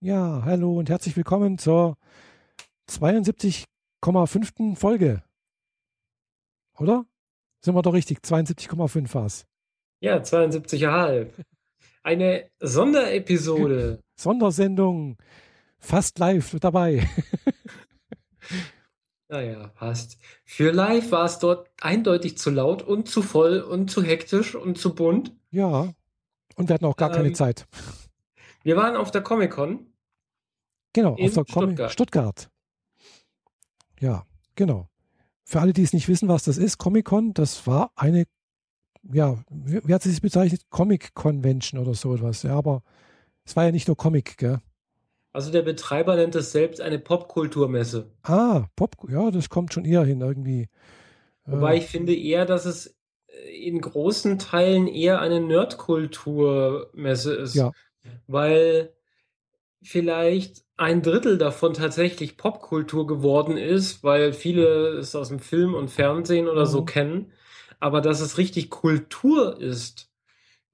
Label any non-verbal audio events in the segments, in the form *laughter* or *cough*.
Ja, hallo und herzlich willkommen zur 72,5. Folge. Oder? Sind wir doch richtig? 72,5 war es. Ja, 72,5. Eine Sonderepisode. *laughs* Sondersendung. Fast live dabei. *laughs* Naja, passt. Für live war es dort eindeutig zu laut und zu voll und zu hektisch und zu bunt. Ja. Und wir hatten auch gar keine Ähm, Zeit. Wir waren auf der Comic-Con. Genau, auf der Comic Stuttgart. Stuttgart. Ja, genau. Für alle, die es nicht wissen, was das ist, Comic-Con, das war eine, ja, wie, hat sie es bezeichnet? Comic-Convention oder so etwas. Ja, aber es war ja nicht nur Comic, gell? Also der Betreiber nennt es selbst eine Popkulturmesse. Ah, Pop, ja, das kommt schon eher hin irgendwie. Wobei Äh, ich finde eher, dass es äh, in großen Teilen eher eine Nerdkulturmesse ist. Ja. Weil vielleicht ein Drittel davon tatsächlich Popkultur geworden ist, weil viele es aus dem Film und Fernsehen oder so Mhm. kennen. Aber dass es richtig Kultur ist,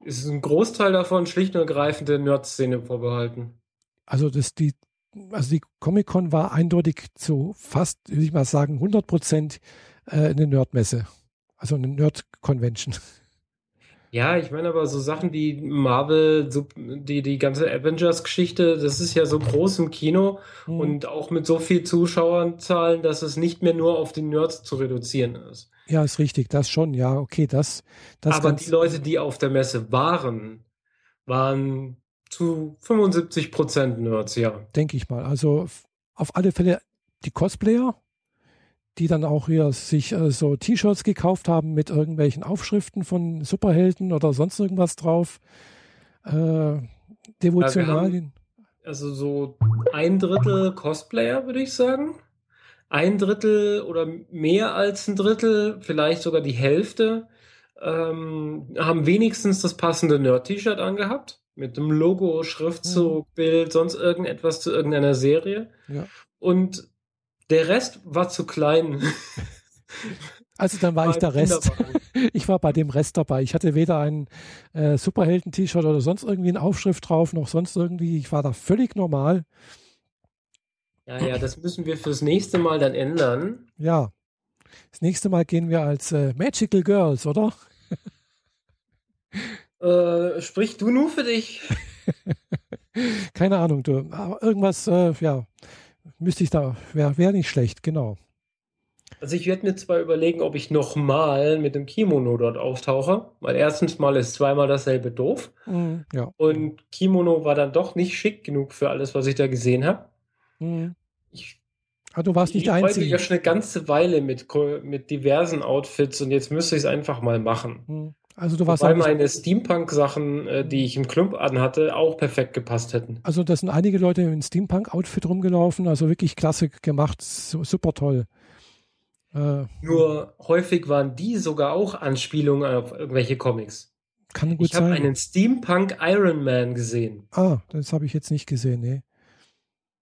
ist ein Großteil davon schlicht und ergreifend der Nerd-Szene vorbehalten. also das, die, also die Comic-Con war eindeutig zu fast, würde ich mal sagen, 100 Prozent äh, eine Nerdmesse. Also eine Nerd-Convention. Ja, ich meine aber so Sachen wie Marvel, so die, die ganze Avengers-Geschichte, das ist ja so groß im Kino Mhm. und auch mit so viel Zuschauerzahlen, dass es nicht mehr nur auf die Nerds zu reduzieren ist. Ja, ist richtig, das schon, ja, okay, das, das Aber die Leute, die auf der Messe waren, waren zu 75 Prozent Nerds, ja. denke ich mal. Also auf alle Fälle die Cosplayer, die dann auch hier sich äh, so T-Shirts gekauft haben mit irgendwelchen Aufschriften von Superhelden oder sonst irgendwas drauf. Äh, Devotionalien. Also so ein Drittel Cosplayer, würde ich sagen. Ein Drittel oder mehr als ein Drittel, vielleicht sogar die Hälfte, ähm, haben wenigstens das passende Nerd-T-Shirt angehabt. Mit dem Logo, Schriftzug, Bild, sonst irgendetwas zu irgendeiner Serie. Ja. Und der Rest war zu klein. *laughs* Also dann war ich der Rest. *laughs* Ich war bei dem Rest dabei. Ich hatte weder ein äh, Superhelden-T-Shirt oder sonst irgendwie eine Aufschrift drauf, noch sonst irgendwie. Ich war da völlig normal. Ja, ja, das müssen wir fürs nächste Mal dann ändern. Ja. Das nächste Mal gehen wir als äh, Magical Girls, oder? Äh, sprich du nur für dich. *laughs* Keine Ahnung, du. Aber irgendwas, äh, ja, müsste ich da, wäre wär nicht schlecht, genau. Also ich werde mir zwar überlegen, ob ich nochmal mit dem Kimono dort auftauche, weil erstens mal ist zweimal dasselbe doof Mhm, ja. und Kimono war dann doch nicht schick genug für alles, was ich da gesehen habe. Mhm. Ich, Ah, du warst nicht ich der Einzige. ja schon eine ganze Weile mit, mit diversen Outfits und jetzt müsste ich es einfach mal machen. Also du warst Wobei meine Steampunk-Sachen, äh, die ich im Club anhatte, auch perfekt gepasst hätten. also da sind einige Leute in Steampunk-Outfit rumgelaufen, also wirklich klasse gemacht, su super toll. Äh, Nur häufig waren die sogar auch Anspielungen auf irgendwelche Comics. kann gut Ich habe sein. einen Steampunk Iron Man gesehen. Ah, das habe ich jetzt nicht gesehen, nee.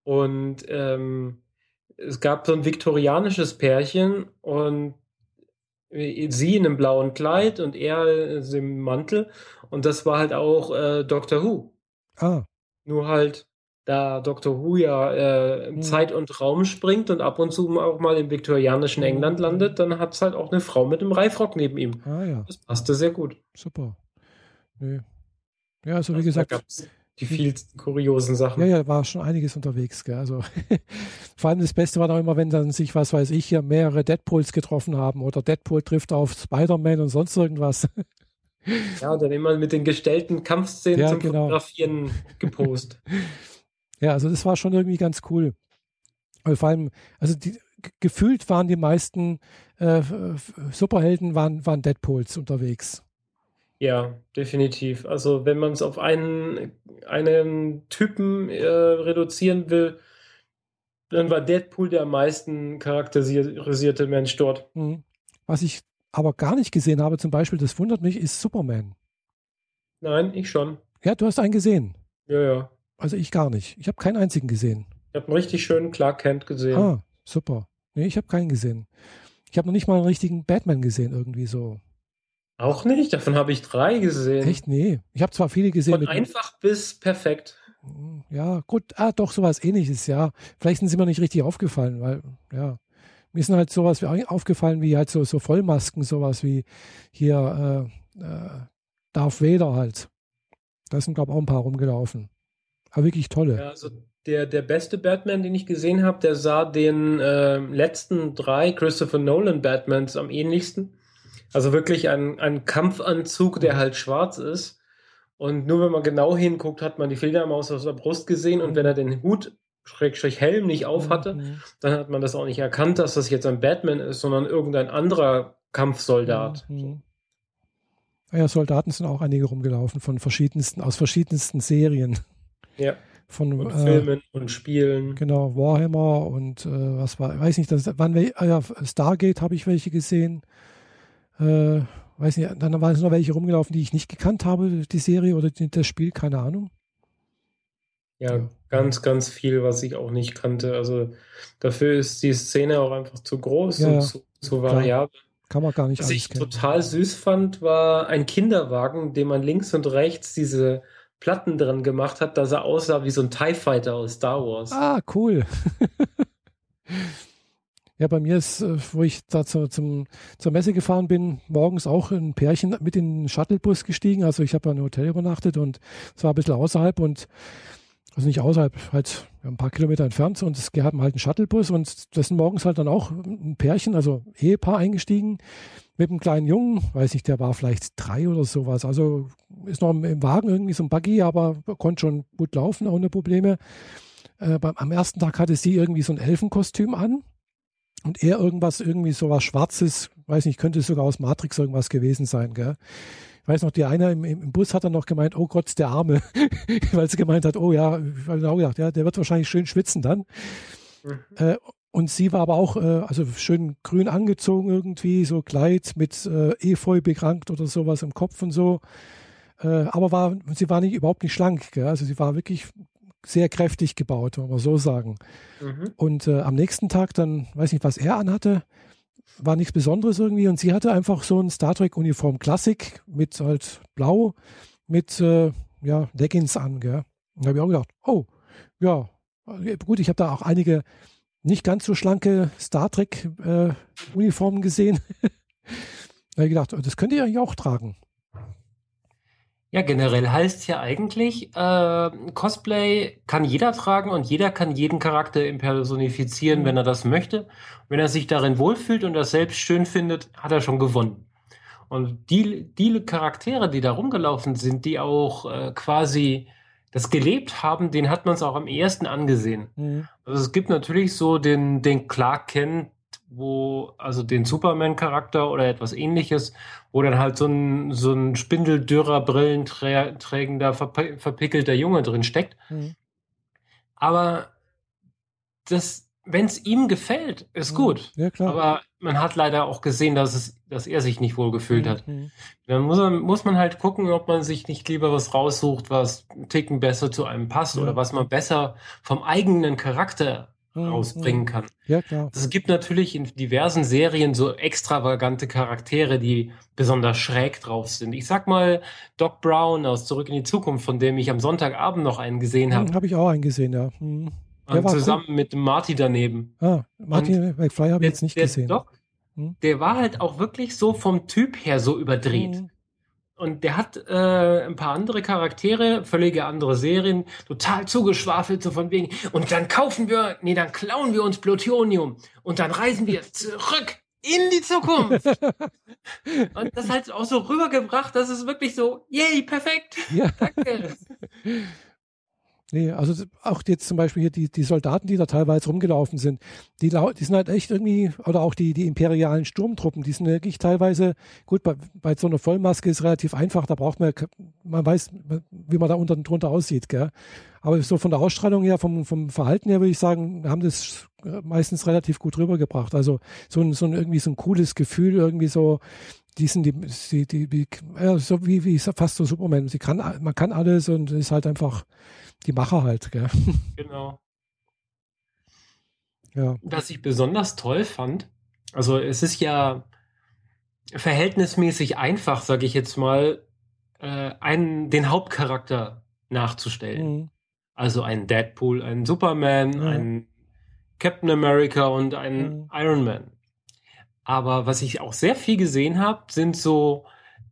Und ähm, es gab so ein viktorianisches Pärchen und sie in einem blauen Kleid und er äh, im Mantel. Und das war halt auch äh, Doctor Who. Ah, Nur halt, da Doctor Who ja äh, Hm. Zeit und Raum springt und ab und zu auch mal im viktorianischen Hm. England landet, dann hat es halt auch eine Frau mit einem Reifrock neben ihm. ah ja, Das passte sehr gut. super. Nee. Ja, also wie Also, gesagt, da gab's die vielen kuriosen Sachen. Ja, ja, war schon einiges unterwegs. Gell? Also *laughs* vor allem das Beste war doch immer, wenn dann sich, was weiß ich, hier mehrere Deadpools getroffen haben oder Deadpool trifft auf Spider-Man und sonst irgendwas. *laughs* Ja, und dann immer mit den gestellten Kampfszenen Ja, zum genau. Fotografieren gepost. *laughs* Ja, also das war schon irgendwie ganz cool. Weil vor allem, also die, gefühlt waren die meisten äh, Superhelden waren, waren Deadpools unterwegs. Ja, definitiv. Also wenn man es auf einen, einen Typen äh, reduzieren will, dann war Deadpool der am meisten charakterisierte Mensch dort. Mhm. Was ich aber gar nicht gesehen habe, zum Beispiel, das wundert mich, ist Superman. Nein, ich schon. Ja, du hast einen gesehen. Ja, ja. Also ich gar nicht. Ich habe keinen einzigen gesehen. Ich habe einen richtig schönen Clark Kent gesehen. Ah, super. Nee, ich habe keinen gesehen. Ich habe noch nicht mal einen richtigen Batman gesehen, irgendwie so. Auch nicht, davon habe ich drei gesehen. Echt? Nee. Ich habe zwar viele gesehen Von einfach bis perfekt. Ja, gut, ah, doch, sowas ähnliches, ja. Vielleicht sind sie mir nicht richtig aufgefallen, weil, ja. Mir sind halt sowas wie aufgefallen, wie halt so, so Vollmasken, sowas wie hier äh, äh, Darth Vader halt. Da sind, glaube ich, auch ein paar rumgelaufen. Aber wirklich tolle. Ja, also der, der beste Batman, den ich gesehen habe, der sah den äh, letzten drei Christopher Nolan Batmans am ähnlichsten. Also wirklich ein, ein Kampfanzug, der halt schwarz ist. Und nur wenn man genau hinguckt, hat man die Fledermaus aus der Brust gesehen. Und wenn er den Hut, Schrägstrich Helm, nicht auf hatte, mhm. dann hat man das auch nicht erkannt, dass das jetzt ein Batman ist, sondern irgendein anderer Kampfsoldat. Mhm. Ja, Soldaten sind auch einige rumgelaufen von verschiedensten, aus verschiedensten Serien. Ja. Von und äh, Filmen und Spielen. Genau, Warhammer und äh, was war, weiß nicht, das ah ja, Stargate habe ich welche gesehen. Äh, weiß nicht, dann waren es noch welche rumgelaufen, die ich nicht gekannt habe, die Serie oder das Spiel, keine Ahnung. Ja, ganz, ganz viel, was ich auch nicht kannte. Also dafür ist die Szene auch einfach zu groß ja, und zu, zu variabel. Kann man gar nicht Was ich kennen. total süß fand, war ein Kinderwagen, dem man links und rechts diese Platten dran gemacht hat, dass er aussah wie so ein TIE Fighter aus Star Wars. Ah, cool. *laughs* ja, bei mir ist, äh, wo ich da zu, zum, zur Messe gefahren bin, morgens auch ein Pärchen mit in den Shuttlebus gestiegen. Also ich habe ein Hotel übernachtet und es war ein bisschen außerhalb und also nicht außerhalb, halt ein paar Kilometer entfernt und es haben halt einen Shuttlebus und das sind morgens halt dann auch ein Pärchen, also Ehepaar eingestiegen mit einem kleinen Jungen, weiß nicht, der war vielleicht drei oder sowas. Also ist noch im Wagen irgendwie so ein Buggy, aber konnte schon gut laufen, ohne Probleme. Äh, beim, am ersten Tag hatte sie irgendwie so ein Elfenkostüm an und er irgendwas, irgendwie so was Schwarzes, weiß nicht, könnte sogar aus Matrix irgendwas gewesen sein, gell? Ich weiß noch, die eine im, im Bus hat dann noch gemeint, oh Gott, der Arme, *laughs* weil sie gemeint hat, oh ja, ich habe auch gedacht, ja, der wird wahrscheinlich schön schwitzen dann. Mhm. Äh, und sie war aber auch, äh, also schön grün angezogen irgendwie, so Kleid mit äh, Efeu berankt oder sowas im Kopf und so. Äh, aber war, sie war nicht, überhaupt nicht schlank. Gell? Also sie war wirklich sehr kräftig gebaut, wenn wir so sagen. Mhm. Und äh, am nächsten Tag dann, weiß nicht, was er anhatte, war nichts Besonderes irgendwie. Und sie hatte einfach so ein Star Trek-Uniform Klassik mit halt blau, mit äh, ja, Leggings an. Gell? Und da habe ich auch gedacht, oh, ja, gut, ich habe da auch einige nicht ganz so schlanke Star Trek-Uniformen äh, gesehen. *laughs* da habe ich gedacht, das könnt ihr eigentlich auch tragen. Ja, generell heißt ja eigentlich, äh, Cosplay kann jeder tragen und jeder kann jeden Charakter impersonifizieren, mhm. wenn er das möchte. Wenn er sich darin wohlfühlt und das selbst schön findet, hat er schon gewonnen. Und die, die Charaktere, die da rumgelaufen sind, die auch äh, quasi das gelebt haben, den hat man es auch am ersten angesehen. Mhm. Also es gibt natürlich so den, den Clark Kent, wo, also den Superman-Charakter oder etwas ähnliches, wo dann halt so ein, so ein spindeldürrer, brillenträgender, verpickelter Junge drin steckt. Mhm. Aber das, wenn es ihm gefällt, ist mhm. gut. Ja, klar. Aber man hat leider auch gesehen, dass, es, dass er sich nicht wohl gefühlt hat. Mhm. Dann muss man, muss man halt gucken, ob man sich nicht lieber was raussucht, was einen Ticken besser zu einem passt ja. oder was man besser vom eigenen Charakter. Rausbringen kann. Ja, klar. Es gibt natürlich in diversen Serien so extravagante Charaktere, die besonders schräg drauf sind. Ich sag mal Doc Brown aus Zurück in die Zukunft, von dem ich am Sonntagabend noch einen gesehen habe. Habe ich auch einen gesehen, ja. Mhm. Der zusammen cool. mit Marty daneben. Ah, Marty McFly habe ich jetzt nicht der gesehen. Doc, hm? Der war halt auch wirklich so vom Typ her so überdreht. Und der hat äh, ein paar andere Charaktere, völlige andere Serien, total zugeschwafelt, so von wegen. Und dann kaufen wir, nee, dann klauen wir uns Plutonium und dann reisen wir zurück in die Zukunft. *laughs* und das halt auch so rübergebracht, dass es wirklich so, yay, perfekt. Ja. Danke. *laughs* Nee, also auch jetzt zum Beispiel hier die, die Soldaten, die da teilweise rumgelaufen sind, die, die sind halt echt irgendwie, oder auch die, die imperialen Sturmtruppen, die sind wirklich teilweise, gut, bei, bei so einer Vollmaske ist relativ einfach, da braucht man, man weiß, wie man da unten drunter aussieht, gell? Aber so von der Ausstrahlung her, vom, vom Verhalten her würde ich sagen, haben das meistens relativ gut rübergebracht. Also so ein, so ein irgendwie so ein cooles Gefühl, irgendwie so, die sind die, die, die, die ja, so wie, wie fast so Superman. Sie kann, man kann alles und ist halt einfach, die Macher halt, gell? *laughs* Genau. Ja. Was ich besonders toll fand, also es ist ja verhältnismäßig einfach, sage ich jetzt mal, äh, einen, den Hauptcharakter nachzustellen. Mhm. Also ein Deadpool, ein Superman, Ja. ein Captain America und ein Mhm. Iron Man. Aber was ich auch sehr viel gesehen habe, sind so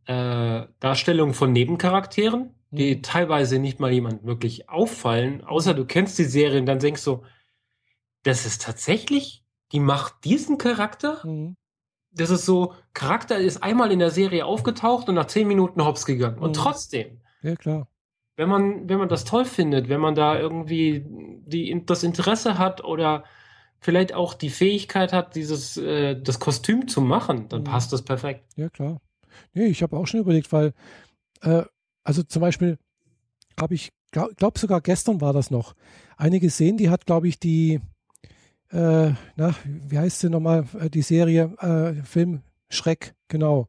äh, Darstellungen von Nebencharakteren, die Mhm. teilweise nicht mal jemand wirklich auffallen, außer du kennst die Serie und dann denkst du, das ist tatsächlich, die macht diesen Charakter. Mhm. Das ist so, Charakter ist einmal in der Serie aufgetaucht und nach zehn Minuten hops gegangen. Und Mhm. trotzdem, Ja, klar. wenn man, wenn man das toll findet, wenn man da irgendwie die, das Interesse hat oder vielleicht auch die Fähigkeit hat, dieses, äh, das Kostüm zu machen, dann Mhm. passt das perfekt. Ja, klar. Nee, ich habe auch schon überlegt, weil, äh, also zum Beispiel habe ich, glaube glaub sogar gestern war das noch, eine gesehen, die hat, glaube ich, die, äh, na, wie heißt sie nochmal, äh, die Serie, äh, Film Schreck, genau.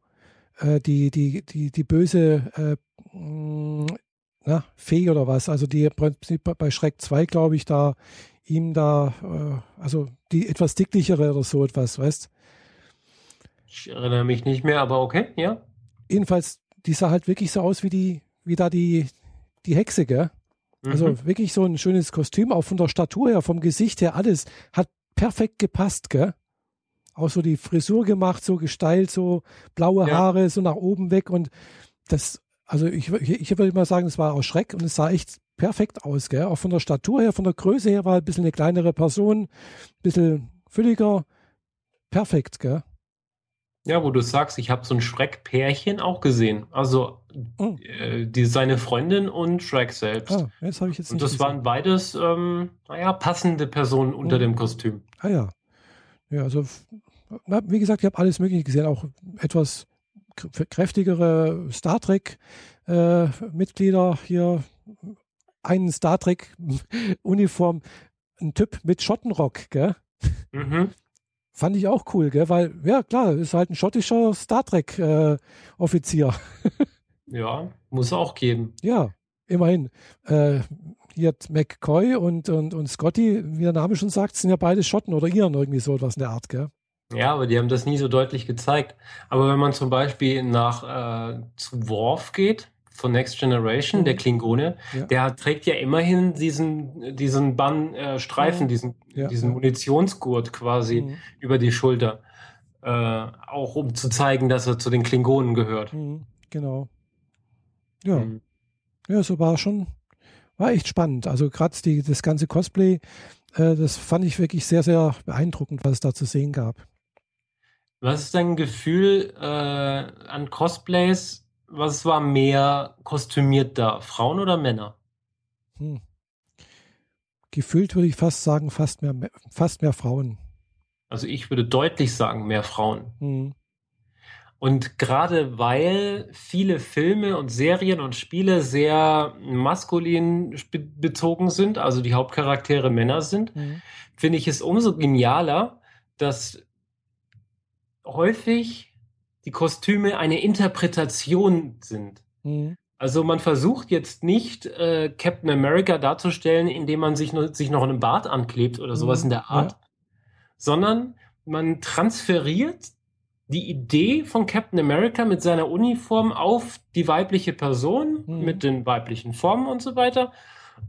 Äh, die, die, die, die böse, äh, mh, na, Fee oder was, also die bei Schreck 2, glaube ich, da ihm da, äh, also die etwas dicklichere oder so etwas, weißt Ich erinnere mich nicht mehr, aber okay, ja. jedenfalls, die sah halt wirklich so aus wie die, wie da die, die Hexe, gell? Also Mhm. wirklich so ein schönes Kostüm, auch von der Statur her, vom Gesicht her, alles hat perfekt gepasst, gell? Auch so die Frisur gemacht, so gestylt, so blaue Ja. Haare, so nach oben weg und das, also ich, ich, ich würde mal sagen, es war auch Schreck und es sah echt perfekt aus, gell? Auch von der Statur her, von der Größe her war ein bisschen eine kleinere Person, ein bisschen fülliger, perfekt, gell? Ja, wo du sagst, ich habe so ein Shrek-Pärchen auch gesehen. Also Oh. äh, die, seine Freundin und Shrek selbst. Ah, das habe ich jetzt und nicht das gesehen. waren beides, ähm, naja, passende Personen unter Mhm. dem Kostüm. Ah ja. Ja, also wie gesagt, ich habe alles Mögliche gesehen, auch etwas kr- kräftigere Star Trek äh, hier, einen Star Trek Uniform, ein Typ mit Schottenrock, gell? Mhm. Fand ich auch cool, gell? Weil, ja klar, ist halt ein schottischer Star Trek äh, Offizier. *laughs* Ja, muss auch geben. Ja, immerhin. Äh, hier hat McCoy und, und, und Scotty, wie der Name schon sagt, sind ja beide Schotten oder Iren, irgendwie so etwas in der Art, gell? Ja, aber die haben das nie so deutlich gezeigt. Aber wenn man zum Beispiel nach äh, zu Worf geht, von Next Generation, Mhm. der Klingone, Ja. der trägt ja immerhin diesen, diesen Bann, äh, Mhm. diesen, Ja, diesen. Munitionsgurt quasi Mhm. über die Schulter. Äh, auch um zu zeigen, dass er zu den Klingonen gehört. Mhm, genau. Ja, Mhm. ja, so war schon, war echt spannend. Also gerade das ganze Cosplay, äh, das fand ich wirklich sehr, sehr beeindruckend, was es da zu sehen gab. Was ist dein Gefühl äh, an Cosplays? Was war mehr kostümiert da? Frauen oder Männer? Hm. Gefühlt würde ich fast sagen, fast mehr, fast mehr Frauen. Also ich würde deutlich sagen, mehr Frauen. Hm. Und gerade weil viele Filme und Serien und Spiele sehr maskulin be- bezogen sind, also die Hauptcharaktere Männer sind, Hm. finde ich es umso genialer, dass häufig die Kostüme eine Interpretation sind. Hm. Also man versucht jetzt nicht äh, Captain America darzustellen, indem man sich, nur, sich noch einen Bart anklebt oder sowas Mhm, in der Art, sondern man transferiert die Idee von Captain America mit seiner Uniform auf die weibliche Person, Mhm. mit den weiblichen Formen und so weiter.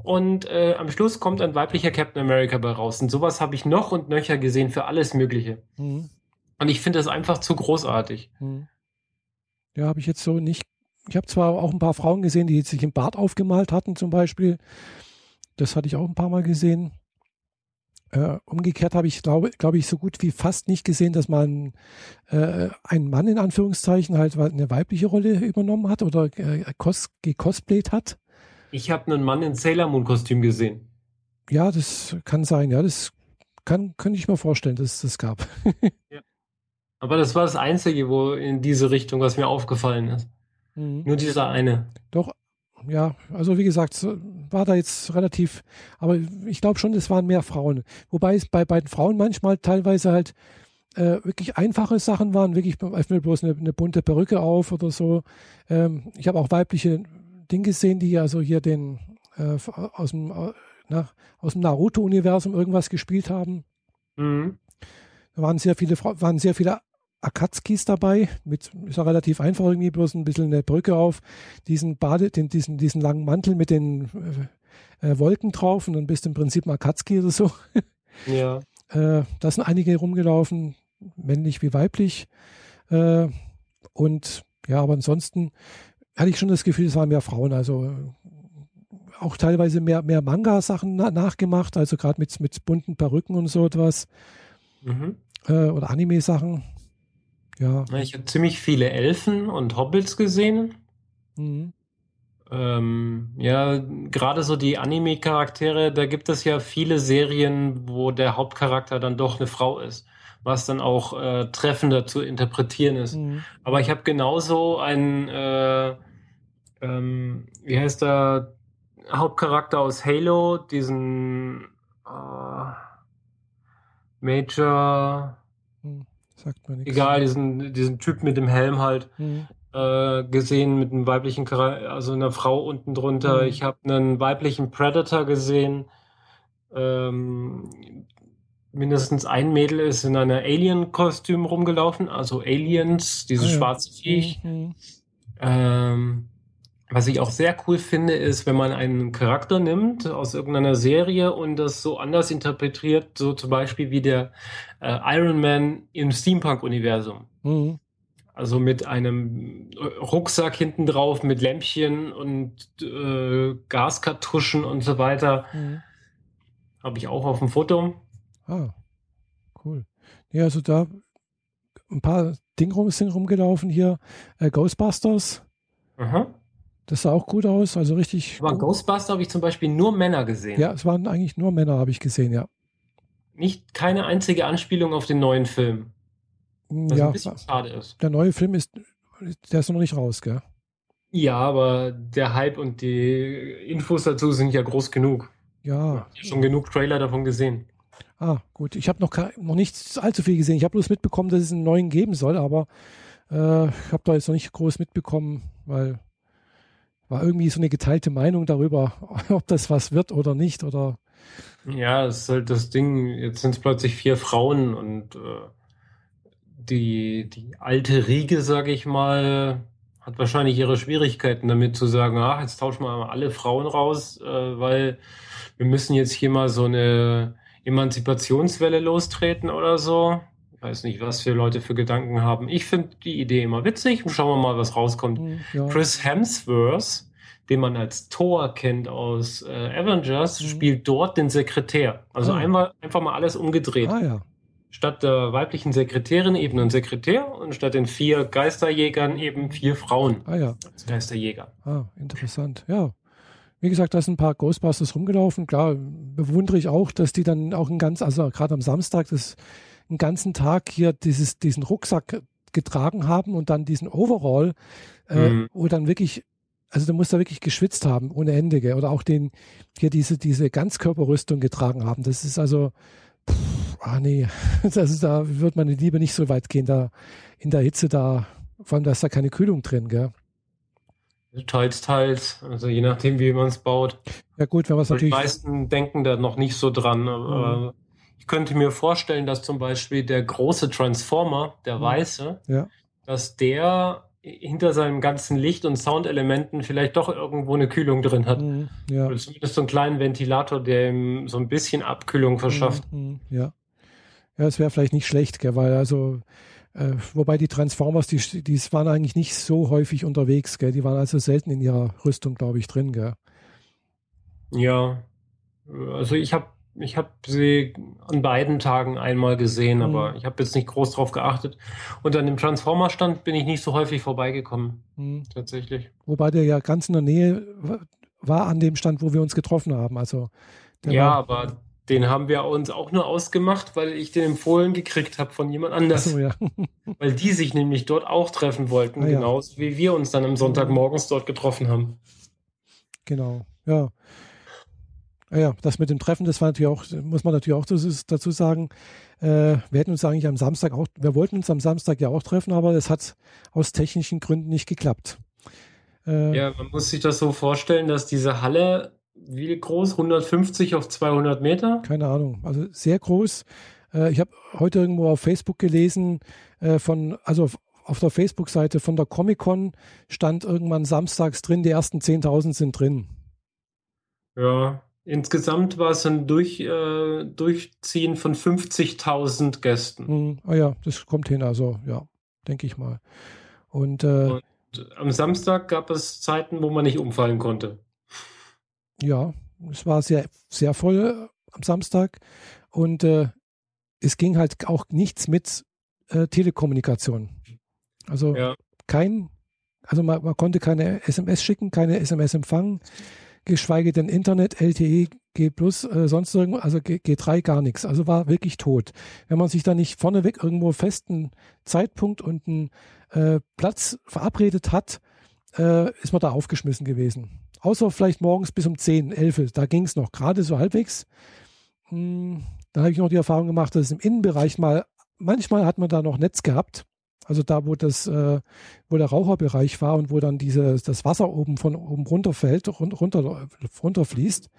Und äh, am Schluss kommt ein weiblicher Captain America bei raus. Und sowas habe ich noch und nöcher gesehen für alles Mögliche. Hm. Und ich finde das einfach zu großartig. Hm. Ja, habe ich jetzt so nicht. Ich habe zwar auch ein paar Frauen gesehen, die sich im Bart aufgemalt hatten, zum Beispiel. Das hatte ich auch ein paar Mal gesehen. Äh, umgekehrt habe ich, glaube glaube ich, so gut wie fast nicht gesehen, dass man äh, ein Mann in Anführungszeichen halt eine weibliche Rolle übernommen hat oder äh, cos gecosplayt hat. Ich habe einen Mann in Sailor Moon Kostüm gesehen. Ja, das kann sein. Ja, das kann, könnte ich mir vorstellen, dass es das gab. *laughs* Aber das war das Einzige, wo in diese Richtung, was mir aufgefallen ist. Mhm. Nur dieser eine. Doch, ja, also wie gesagt, war da jetzt relativ, aber ich glaube schon, es waren mehr Frauen. Wobei es bei beiden Frauen manchmal teilweise halt äh, wirklich einfache Sachen waren, wirklich einfach bloß eine, eine bunte Perücke auf oder so. Ähm, ich habe auch weibliche Dinge gesehen, die also hier den äh, aus dem, äh, aus dem Naruto-Universum irgendwas gespielt haben. Mhm. Da waren sehr viele waren sehr viele Akatskis dabei, mit ist ja relativ einfach irgendwie bloß ein bisschen eine Brücke auf, diesen Bade, den, diesen, diesen langen Mantel mit den äh, Wolken drauf und dann bist du im Prinzip Makatski oder so. Ja. *laughs* Äh, da sind einige rumgelaufen, männlich wie weiblich. Äh, und ja, aber ansonsten hatte ich schon das Gefühl, es waren mehr Frauen. Also äh, auch teilweise mehr, mehr Manga-Sachen na nachgemacht, also gerade mit, mit bunten Perücken und so etwas. Mhm. Äh, oder Anime-Sachen. Ja. Ich habe ziemlich viele Elfen und Hobbits gesehen. Mhm. Ähm, ja, gerade so die Anime-Charaktere, da gibt es ja viele Serien, wo der Hauptcharakter dann doch eine Frau ist, was dann auch äh, treffender zu interpretieren ist. Mhm. Aber ich habe genauso einen, äh, ähm, wie heißt der Hauptcharakter aus Halo, diesen äh, Major, Sagt mir nichts. egal, diesen, diesen Typ mit dem Helm halt. Mhm. äh, gesehen mit einem weiblichen Charakter, also einer Frau unten drunter. Mhm. Ich habe einen weiblichen Predator gesehen. Ähm, mindestens ein Mädel ist in einer Alien-Kostüm rumgelaufen, also Aliens, dieses Ah, ja. schwarze Viech. Mhm. Ähm, was ich auch sehr cool finde, ist, wenn man einen Charakter nimmt aus irgendeiner Serie und das so anders interpretiert, so zum Beispiel wie der äh, Iron Man im Steampunk-Universum. Mhm. Also mit einem Rucksack hinten drauf, mit Lämpchen und äh, Gaskartuschen und so weiter. Mhm. Habe ich auch auf dem Foto. Ah, cool. Ja, also da ein paar Dinge rum, sind rumgelaufen hier. Äh, Ghostbusters, Aha. Das sah auch gut aus, also richtig. Aber. Ghostbuster habe ich zum Beispiel nur Männer gesehen. Ja, es waren eigentlich nur Männer, habe ich gesehen, ja. Nicht keine einzige Anspielung auf den neuen Film. Was ja, ein bisschen schade ist. der neue Film ist, der ist noch nicht raus, gell? Ja, aber der Hype und die Infos dazu sind ja groß genug. Ja. Ich habe schon genug Trailer davon gesehen. Ah, gut. Ich habe noch, noch nicht allzu viel gesehen. Ich habe bloß mitbekommen, dass es einen neuen geben soll, aber äh, ich habe da jetzt noch nicht groß mitbekommen, weil war irgendwie so eine geteilte Meinung darüber, *laughs* ob das was wird oder nicht. Oder Ja, das ist halt das Ding. Jetzt sind es plötzlich vier Frauen und äh, die, die alte Riege, sage ich mal, hat wahrscheinlich ihre Schwierigkeiten damit zu sagen, ach, jetzt tauschen wir mal alle Frauen raus, äh, weil wir müssen jetzt hier mal so eine Emanzipationswelle lostreten oder so. Weiß nicht, was für Leute für Gedanken haben. Ich finde die Idee immer witzig und schauen wir mal, was rauskommt. hm, ja. Chris Hemsworth, den man als Thor kennt aus äh, Avengers, Mhm. spielt dort den Sekretär. Also Ah. einmal einfach mal alles umgedreht. Ah ja. Statt der weiblichen Sekretärin eben ein Sekretär und statt den vier Geisterjägern eben vier Frauen Ah ja. als Geisterjäger. Ah, interessant. Ja. Wie gesagt, da sind ein paar Ghostbusters rumgelaufen. Klar, bewundere ich auch, dass die dann auch einen ganz, also gerade am Samstag, das einen ganzen Tag hier dieses, diesen Rucksack getragen haben und dann diesen Overall, äh, Mhm. wo dann wirklich, also du musst da wirklich geschwitzt haben ohne Ende, gell? oder auch den, hier diese, diese Ganzkörperrüstung getragen haben. Das ist also, pff, ah nee, *laughs* ist, da wird meine Liebe nicht so weit gehen, da in der Hitze da, vor allem da ist da keine Kühlung drin, gell? Teils, teils. Also je nachdem, wie man es baut. Ja gut, wenn man es Die natürlich, meisten denken da noch nicht so dran. Aber ich könnte mir vorstellen, dass zum Beispiel der große Transformer, der Mhm. weiße, Ja. dass der hinter seinem ganzen Licht- und Soundelementen vielleicht doch irgendwo eine Kühlung drin hat. Mhm, ja. Oder zumindest so einen kleinen Ventilator, der ihm so ein bisschen Abkühlung verschafft. Mhm, ja. Ja, es wäre vielleicht nicht schlecht, gell, weil also, äh, wobei die Transformers, die, die waren eigentlich nicht so häufig unterwegs, gell, die waren also selten in ihrer Rüstung, glaube ich, drin, gell. Ja, also ich habe ich hab sie an beiden Tagen einmal gesehen, Mhm. aber ich habe jetzt nicht groß drauf geachtet. Und an dem Transformer-Stand bin ich nicht so häufig vorbeigekommen, Mhm. tatsächlich. Wobei der ja ganz in der Nähe wa- war an dem Stand, wo wir uns getroffen haben. Also Ja, war, aber den haben wir uns auch nur ausgemacht, weil ich den empfohlen gekriegt habe von jemand anders. Achso, ja. *laughs* Weil die sich nämlich dort auch treffen wollten, Ah, ja. genauso wie wir uns dann am Sonntagmorgens dort getroffen haben. Genau, ja. Ah Ja, das mit dem Treffen, das war natürlich auch, muss man natürlich auch dazu sagen, äh, wir hätten uns eigentlich am Samstag auch, wir wollten uns am Samstag ja auch treffen, aber das hat aus technischen Gründen nicht geklappt. Äh, Ja, man muss sich das so vorstellen, dass diese Halle, wie groß? 150 auf 200 Meter? Keine Ahnung, also sehr groß. Äh, ich habe heute irgendwo auf Facebook gelesen, äh, von, also auf, auf der Facebook-Seite von der Comic-Con stand irgendwann samstags drin, die ersten 10.000 sind drin. Ja, insgesamt war es ein Durch, äh, Durchziehen von 50.000 Gästen. Hm, ah ja, das kommt hin, also ja, denke ich mal. Und, äh, Und am Samstag gab es Zeiten, wo man nicht umfallen konnte. ja, es war sehr, sehr voll am Samstag und äh, es ging halt auch nichts mit äh, Telekommunikation. Also Ja. kein, also man, man konnte keine SMS schicken, keine SMS empfangen, geschweige denn Internet, LTE, G+, äh, sonst irgendwo, also G, G3 gar nichts. Also war wirklich tot. Wenn man sich da nicht vorneweg irgendwo festen Zeitpunkt und einen äh, Platz verabredet hat, äh, ist man da aufgeschmissen gewesen. Außer vielleicht morgens bis um 10, 11, da ging es noch gerade so halbwegs. Hm, Da habe ich noch die Erfahrung gemacht, dass es im Innenbereich mal, manchmal hat man da noch Netz gehabt. Also da, wo das, äh, wo der Raucherbereich war und wo dann diese, das Wasser oben von oben runterfällt, run- runter, runterfließt.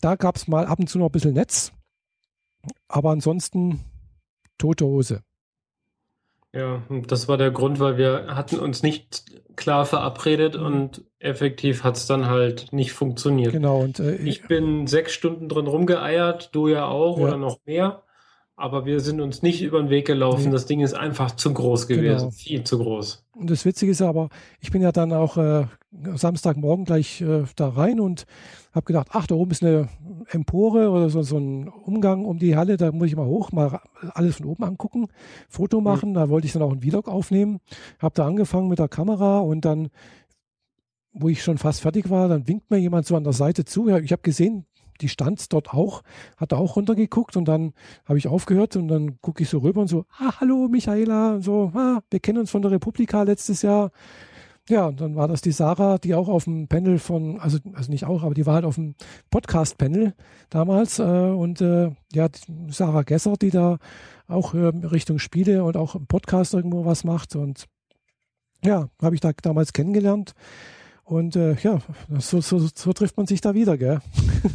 Da gab es mal ab und zu noch ein bisschen Netz. Aber ansonsten tote Hose. Ja, das war der Grund, weil wir hatten uns nicht klar verabredet Mhm. und effektiv hat es dann halt nicht funktioniert. Genau. Und äh, Ich bin sechs Stunden drin rumgeeiert, du ja auch Ja. oder noch mehr. Aber wir sind uns nicht über den Weg gelaufen. Nee. Das Ding ist einfach zu groß gewesen. Genau. Viel zu groß. Und das Witzige ist aber, ich bin ja dann auch äh, Samstagmorgen gleich äh, da rein und habe gedacht, ach, da oben ist eine Empore oder so, so ein Umgang um die Halle, da muss ich mal hoch, mal alles von oben angucken, Foto machen. Da wollte ich dann auch einen Vlog aufnehmen. Habe da angefangen mit der Kamera und dann, wo ich schon fast fertig war, dann winkt mir jemand so an der Seite zu. Ich habe gesehen, die stand dort auch, hat da auch runtergeguckt und dann habe ich aufgehört und dann gucke ich so rüber und so, ah, hallo Michaela, und so, ah, wir kennen uns von der Republika letztes Jahr. Ja, und dann war das die Sarah, die auch auf dem Panel von, also, also nicht auch, aber die war halt auf dem Podcast-Panel damals äh, und äh, ja, Sarah Gesser, die da auch äh, Richtung Spiele und auch im Podcast irgendwo was macht und ja, habe ich da damals kennengelernt und äh, ja, so, so, so trifft man sich da wieder, gell?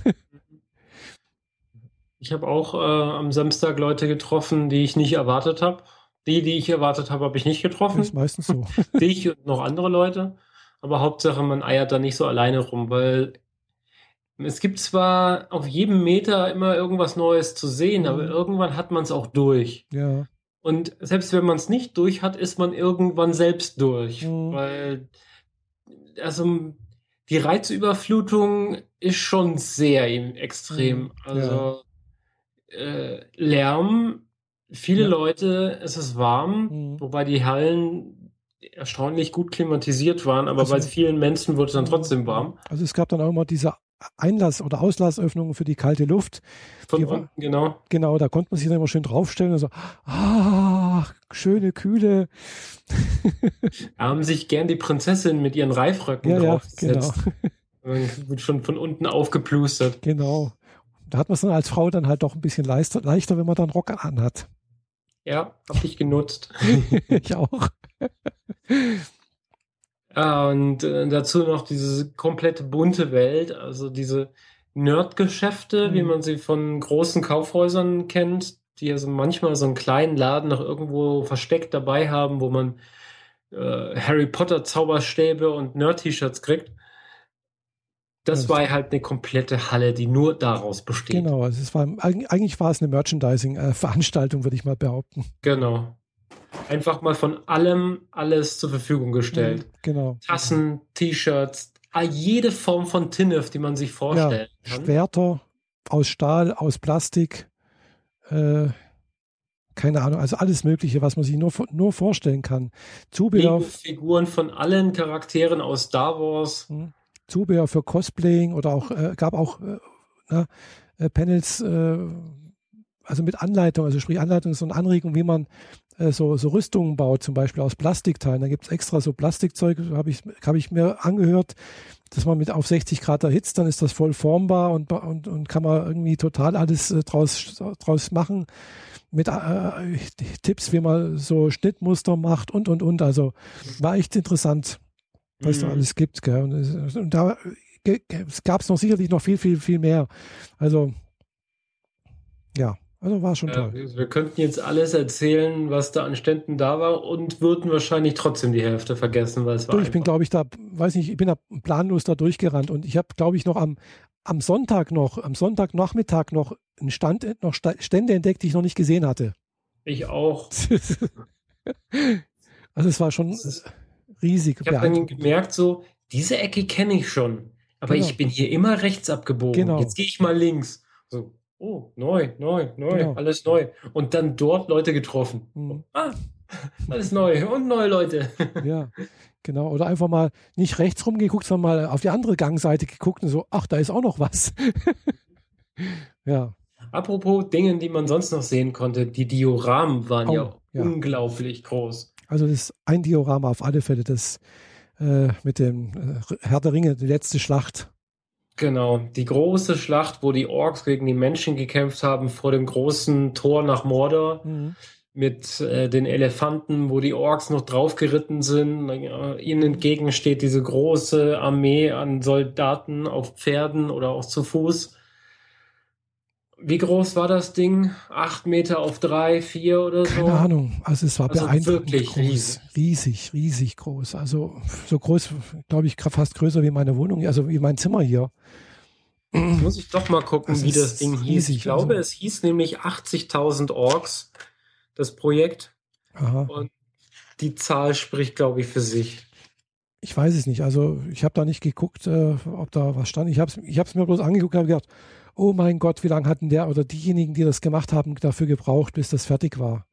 *laughs* Ich habe auch äh, am Samstag Leute getroffen, die ich nicht erwartet habe. Die, die ich erwartet habe, habe ich nicht getroffen. Ist meistens so. *laughs* Dich und noch andere Leute. Aber Hauptsache, man eiert da nicht so alleine rum, weil es gibt zwar auf jedem Meter immer irgendwas Neues zu sehen, aber Mhm. irgendwann hat man es auch durch. Ja, Und selbst wenn man es nicht durch hat, ist man irgendwann selbst durch. Mhm. Weil, also, die Reizüberflutung ist schon sehr extrem. Mhm, Also, äh, Lärm, viele Ja. Leute, es ist warm, Mhm. wobei die Hallen erstaunlich gut klimatisiert waren, aber Also- bei vielen Menschen wurde es dann trotzdem warm. Also es gab dann auch immer diese Einlass- oder Auslassöffnungen für die kalte Luft. Von Die unten, genau. Genau, da konnte man sich dann immer schön draufstellen und so, ah, schöne Kühle. Da haben sich gern die Prinzessinnen mit ihren Reifröcken Ja, ja, draufgesetzt. genau, Man wird schon von unten aufgeplustert. genau. Da hat man es dann als Frau dann halt doch ein bisschen leichter, leichter wenn man dann Rock anhat. Ja, hab ich genutzt. *laughs* ich auch. Und äh, dazu noch diese komplette bunte Welt, also diese Nerdgeschäfte, wie Mhm. man sie von großen Kaufhäusern kennt, die also manchmal so einen kleinen Laden noch irgendwo versteckt dabei haben, wo man äh, Harry Potter Zauberstäbe und Nerd-T-Shirts kriegt. Das war halt eine komplette Halle, die nur daraus besteht. Genau, also es war, eig- eigentlich war es eine Merchandising-Veranstaltung, würde ich mal behaupten. Genau. Einfach mal von allem alles zur Verfügung gestellt. Mhm, Genau. Tassen, T-Shirts, jede Form von Tinnef, die man sich vorstellen kann. Schwerter aus Stahl, aus Plastik, äh, keine Ahnung, also alles Mögliche, was man sich nur, nur vorstellen kann. Zubehör, Figuren von allen Charakteren aus Star Wars. Zubehör für Cosplaying oder auch, äh, gab auch äh, na, äh, Panels, äh, also mit Anleitung, also sprich Anleitung und Anregung, wie man äh, so, so Rüstungen baut, zum Beispiel aus Plastikteilen. Da gibt es extra so Plastikzeug, habe ich, hab ich mir angehört, dass man mit auf 60 Grad erhitzt, dann ist das voll formbar und, und, und kann man irgendwie total alles äh, draus, draus machen. Mit äh, Tipps, wie man so Schnittmuster macht und und und. Also war echt interessant was da Mhm. alles gibt. Gell? Und, es- und da gab es noch sicherlich noch viel, viel, viel mehr. Also, ja, also war schon Ja, toll. wir wir könnten jetzt alles erzählen, was da an Ständen da war und würden wahrscheinlich trotzdem die Hälfte vergessen, weil es war Du, ich bin, glaube ich, da, weiß nicht, ich bin da planlos da durchgerannt und ich habe, glaube ich, noch am am Sonntag noch, am Sonntagnachmittag noch einen Stand, noch Stände entdeckt, die ich noch nicht gesehen hatte. Ich auch. *laughs* also es war schon riesig. Ich habe dann gemerkt, so, diese Ecke kenne ich schon, aber genau. ich bin hier immer rechts abgebogen. Genau. Jetzt gehe ich mal links. So, oh, neu, neu, neu, genau. alles neu. Und dann dort Leute getroffen. Mhm. Ah, alles neu und neue Leute. *laughs* Ja, genau. Oder einfach mal nicht rechts rumgeguckt, sondern mal auf die andere Gangseite geguckt und so, ach, da ist auch noch was. *laughs* ja. Apropos Dingen, die man sonst noch sehen konnte, die Dioramen waren oh, ja, ja, unglaublich groß. Also das ist ein Diorama auf alle Fälle, das äh, mit dem äh, Herr der Ringe, die letzte Schlacht. Genau, die große Schlacht, wo die Orks gegen die Menschen gekämpft haben vor dem großen Tor nach Mordor. Mhm mit äh, den Elefanten, wo die Orks noch draufgeritten sind. Ihnen entgegen steht diese große Armee an Soldaten auf Pferden oder auch zu Fuß. Wie groß war das Ding? Acht Meter auf drei, vier oder so? Keine Ahnung. Also es war also beeindruckend wirklich groß. Riesig. riesig, riesig groß. Also so groß, glaube ich, fast größer wie meine Wohnung, also wie mein Zimmer hier. Jetzt muss ich doch mal gucken, das wie das Ding hieß. ich glaube, also, es hieß nämlich 80.000 Orks das Projekt. Aha. Und die Zahl spricht, glaube ich, für sich. Ich weiß es nicht. Also ich habe da nicht geguckt, äh, ob da was stand. Ich habe es ich mir bloß angeguckt und habe gedacht, oh mein Gott, wie lange hatten der oder diejenigen, die das gemacht haben, dafür gebraucht, bis das fertig war.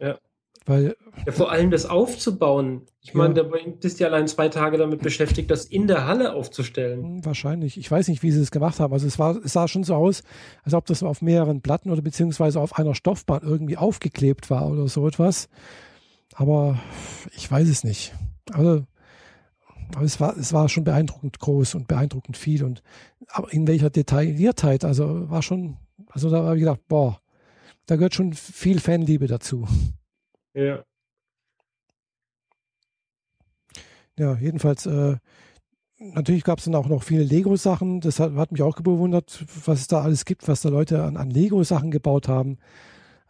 Ja. Weil, ja, vor allem das aufzubauen. Ich meine, da bist du ja allein zwei Tage damit beschäftigt, das in der Halle aufzustellen. Hm, wahrscheinlich. Ich weiß nicht, wie sie es gemacht haben. Also es, war, es sah schon so aus, als ob das auf mehreren Platten oder beziehungsweise auf einer Stoffbahn irgendwie aufgeklebt war oder so etwas. Aber ich weiß es nicht. Also, aber es war, es war schon beeindruckend groß und beeindruckend viel und aber in welcher Detailliertheit, also war schon, also da habe ich gedacht, boah, da gehört schon viel Fanliebe dazu. Ja. Ja, jedenfalls, äh, natürlich gab es dann auch noch viele Lego-Sachen. Das hat, hat, mich auch bewundert, was es da alles gibt, was da Leute an, an Lego-Sachen gebaut haben.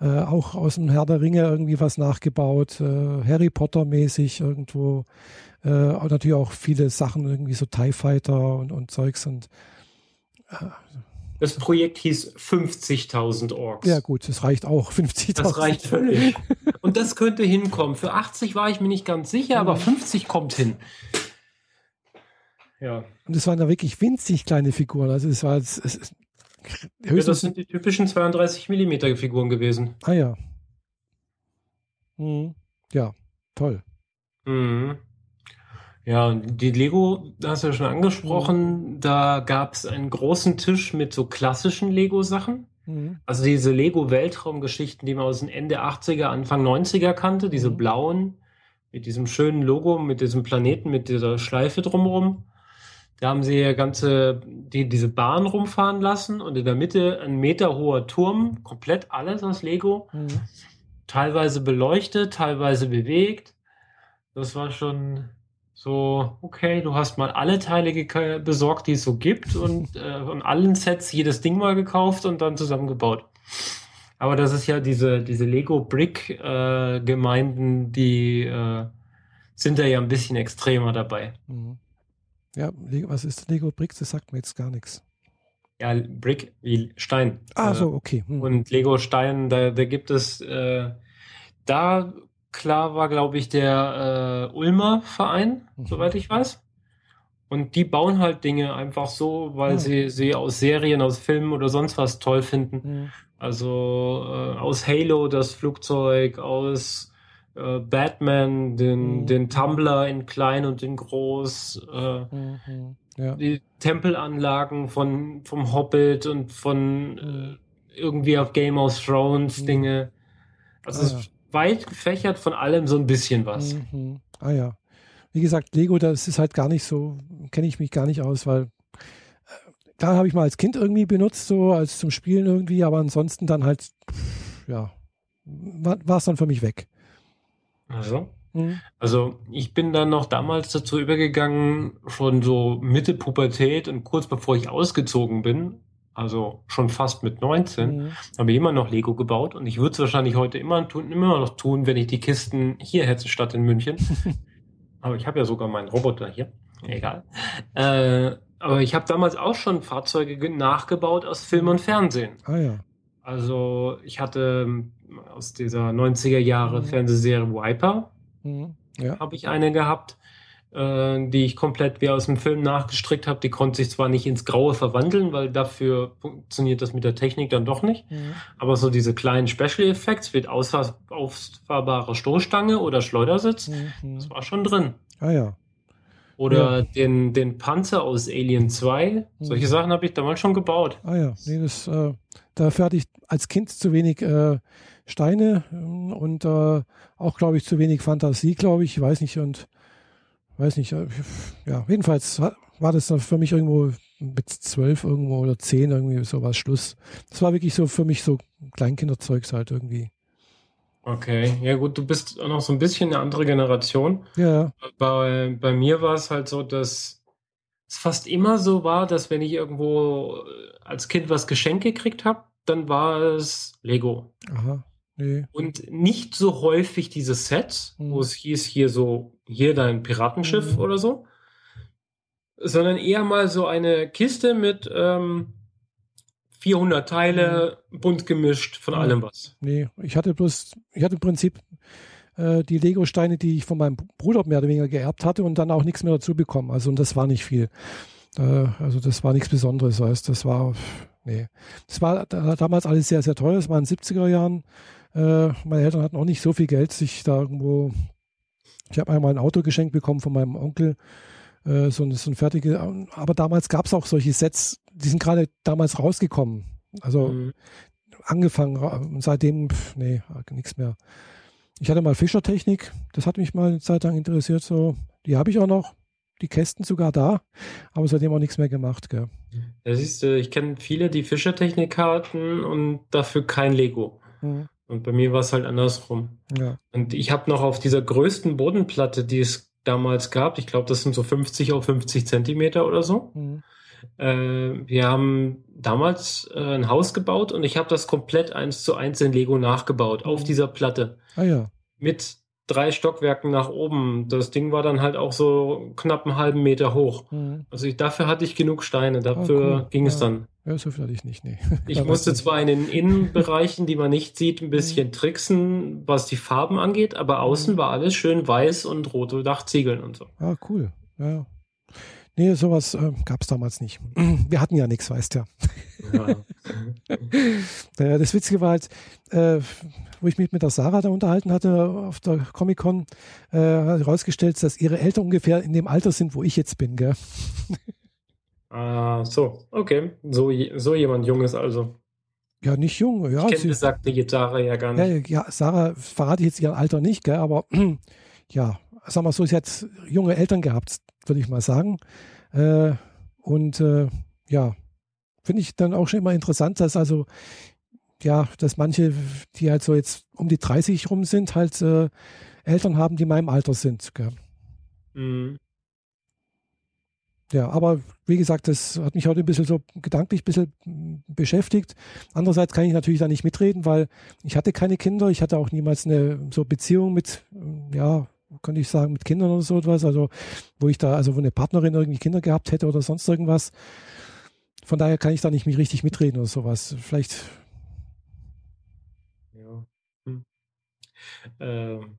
Äh, auch aus dem Herr der Ringe irgendwie was nachgebaut, äh, Harry Potter-mäßig irgendwo. Äh, natürlich auch viele Sachen, irgendwie so TIE Fighter und, und Zeugs und äh, das Projekt hieß 50.000 Orks. Ja gut, das reicht auch, 50.000. Das reicht völlig. Und das könnte hinkommen. Für 80 war ich mir nicht ganz sicher, aber 50 kommt hin. Ja. Und es waren da wirklich winzig kleine Figuren. Also es war es, es, ja, das sind die typischen 32 Millimeter Figuren gewesen. Ah ja. Mhm. Ja, toll. Mhm. Ja, die Lego, hast du ja schon angesprochen, mhm. da gab es einen großen Tisch mit so klassischen Lego-Sachen. Mhm. Also diese Lego-Weltraumgeschichten, die man aus den Ende 80er, Anfang 90er kannte, diese mhm. blauen, mit diesem schönen Logo, mit diesem Planeten, mit dieser Schleife drumherum. Da haben sie ja ganze, die, diese Bahn rumfahren lassen und in der Mitte ein Meter hoher Turm, komplett alles aus Lego. Mhm. Teilweise beleuchtet, teilweise bewegt. Das war schon so, okay, du hast mal alle Teile besorgt, die es so gibt und *laughs* äh, von allen Sets jedes Ding mal gekauft und dann zusammengebaut. Aber das ist ja diese, diese Lego Brick äh, Gemeinden, die äh, sind da ja ein bisschen extremer dabei. Mhm. Ja, was ist Lego Bricks? Das sagt mir jetzt gar nichts. Ja, Brick wie Stein. Ah, so, okay. Hm. Und Lego Stein, da, da gibt es, äh, da klar war, glaube ich, der äh, Ulmer Verein, mhm. soweit ich weiß. Und die bauen halt Dinge einfach so, weil mhm. sie sie aus Serien, aus Filmen oder sonst was toll finden. Mhm. Also äh, aus Halo das Flugzeug, aus äh, Batman den, mhm. den Tumblr in klein und in groß, äh, mhm. ja. die Tempelanlagen von vom Hobbit und von mhm. äh, irgendwie auf Game of Thrones Dinge. Also ah, ja weit gefächert von allem so ein bisschen was. Mhm. Ah ja. Wie gesagt, Lego, das ist halt gar nicht so, kenne ich mich gar nicht aus, weil äh, klar habe ich mal als Kind irgendwie benutzt, so als zum Spielen irgendwie, aber ansonsten dann halt, ja, war es dann für mich weg. Also? Mhm. Also ich bin dann noch damals dazu übergegangen, schon so Mitte Pubertät und kurz bevor ich ausgezogen bin, also schon fast mit 19, mhm. habe ich immer noch Lego gebaut und ich würde es wahrscheinlich heute immer, tun, immer noch tun, wenn ich die Kisten hier hätte statt in München. *laughs* Aber ich habe ja sogar meinen Roboter hier. Egal. Äh, aber ich habe damals auch schon Fahrzeuge nachgebaut aus Film und Fernsehen. Ah ja. Also ich hatte ähm, aus dieser 90er Jahre Mhm. Fernsehserie Viper, Mhm. Ja. habe ich eine gehabt, äh, die ich komplett wie aus dem Film nachgestrickt habe. Die konnte sich zwar nicht ins Graue verwandeln, weil dafür funktioniert das mit der Technik dann doch nicht. Mhm. Aber so diese kleinen Special Effects mit ausfahr ausfahrbarer Stoßstange oder Schleudersitz, Mhm. das war schon drin. Ah ja. Oder den, den Panzer aus Alien 2. Solche Mhm. Sachen habe ich damals schon gebaut. Ah ja. Nee, das, äh, dafür hatte ich als Kind zu wenig äh, Steine ähm, und äh, auch, glaube ich, zu wenig Fantasie, glaube ich. Ich weiß nicht und weiß nicht. Äh, ja, jedenfalls war das dann für mich irgendwo mit zwölf irgendwo oder zehn irgendwie sowas Schluss. Das war wirklich so für mich so Kleinkinderzeugs halt irgendwie. Okay, ja gut, du bist auch noch so ein bisschen eine andere Generation. Ja, Bei, bei mir war es halt so, dass es fast immer so war, dass wenn ich irgendwo äh, als Kind was geschenkt gekriegt habe, dann war es Lego. aha. Nee. Und nicht so häufig diese Sets, Mhm. wo es hieß, hier so, hier dein Piratenschiff Mhm. oder so, sondern eher mal so eine Kiste mit ähm, 400 Teile, bunt gemischt, von Mhm. allem was. Nee, ich hatte bloß, ich hatte im Prinzip äh, die Lego-Steine, die ich von meinem Bruder mehr oder weniger geerbt hatte und dann auch nichts mehr dazu bekommen. Also und das war nicht viel. Äh, also das war nichts Besonderes. Heißt, das war, nee. Das war da, damals alles sehr, sehr teuer. Das war in den 70er Jahren. Äh, meine Eltern hatten auch nicht so viel Geld, sich da irgendwo. Ich habe einmal ein Auto geschenkt bekommen von meinem Onkel. Äh, so, ein, so ein fertige, aber damals gab es auch solche Sets, die sind gerade damals rausgekommen. Also Mhm. angefangen und seitdem, pf, nee, nichts mehr. Ich hatte mal Fischertechnik, das hat mich mal eine Zeit lang interessiert, so. Die habe ich auch noch, die Kästen sogar da, aber seitdem auch nichts mehr gemacht, gell. Da siehst du, ich kenne viele, die Fischertechnik hatten und dafür kein Lego. Mhm. Und bei mir war es halt andersrum. Ja. Und ich habe noch auf dieser größten Bodenplatte, die es damals gab, ich glaube, das sind so 50 auf 50 Zentimeter oder so. Mhm. Äh, wir haben damals äh, ein Haus gebaut und ich habe das komplett eins zu eins in Lego nachgebaut, auf Mhm. dieser Platte. Ah ja. Mit drei Stockwerken nach oben. Das Ding war dann halt auch so knapp einen halben Meter hoch. Mhm. Also ich, dafür hatte ich genug Steine, dafür cool. ging es Ja. dann. Ja, so viel hatte ich nicht, nee. *laughs* Ich musste zwar in den Innenbereichen, die man nicht sieht, ein bisschen Mhm. tricksen, was die Farben angeht, aber außen war alles schön weiß und rote Dachziegeln und so. Ah, cool. Ja. Nee, sowas äh, gab es damals nicht. *clears throat* Wir hatten ja nichts, weißt ja. Ja. *laughs* Äh, das Witzige war halt, äh, wo ich mich mit der Sarah da unterhalten hatte auf der Comic-Con, äh, hat herausgestellt, dass ihre Eltern ungefähr in dem Alter sind, wo ich jetzt bin, gell? *laughs* ah, so, okay. So, so jemand Junges also. Ja, nicht jung, ja. ich kenne besagte Gitarre ja gar Ja, nicht. ja, Sarah verrate ich jetzt ihr Alter nicht, gell, aber *clears throat* ja, sag mal so, sie hat junge Eltern gehabt, würde ich mal sagen. Äh, und äh, ja, finde ich dann auch schon immer interessant, dass also, ja, dass manche, die halt so jetzt um die 30 rum sind, halt äh, Eltern haben, die in meinem Alter sind. Mhm. Ja, aber wie gesagt, das hat mich heute ein bisschen so gedanklich ein bisschen beschäftigt. Andererseits kann ich natürlich da nicht mitreden, weil ich hatte keine Kinder. Ich hatte auch niemals eine so Beziehung mit, ja, könnte ich sagen, mit Kindern oder so etwas. Also, wo ich da, also wo eine Partnerin irgendwie Kinder gehabt hätte oder sonst irgendwas. Von daher kann ich da nicht mich richtig mitreden oder sowas. Vielleicht, Ja. Hm. Ähm.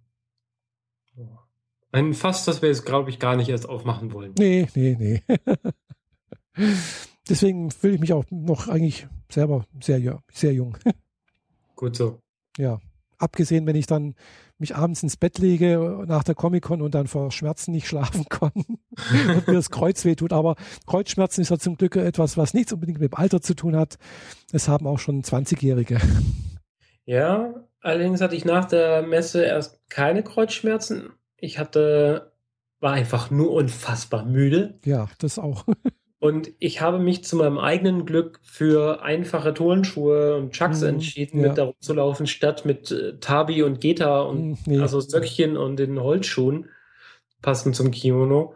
Ein Fass, das wir jetzt, glaube ich, gar nicht erst aufmachen wollen. nee, nee, nee. *laughs* Deswegen fühle ich mich auch noch eigentlich selber sehr, sehr jung. *laughs* Gut so. Ja, abgesehen, wenn ich dann mich abends ins Bett lege nach der Comic-Con und dann vor Schmerzen nicht schlafen kann *laughs* und mir das Kreuz wehtut. Aber Kreuzschmerzen ist ja zum Glück etwas, was nichts unbedingt mit dem Alter zu tun hat. Es haben auch schon 20-Jährige. Ja, allerdings hatte ich nach der Messe erst keine Kreuzschmerzen. Ich hatte, war einfach nur unfassbar müde. Ja, das auch. Und ich habe mich zu meinem eigenen Glück für einfache Turnschuhe und Chucks Mhm, entschieden, ja. mit da rumzulaufen, statt mit äh, Tabi und Geta und Hm, nee. also Söckchen und den Holzschuhen, passend zum Kimono.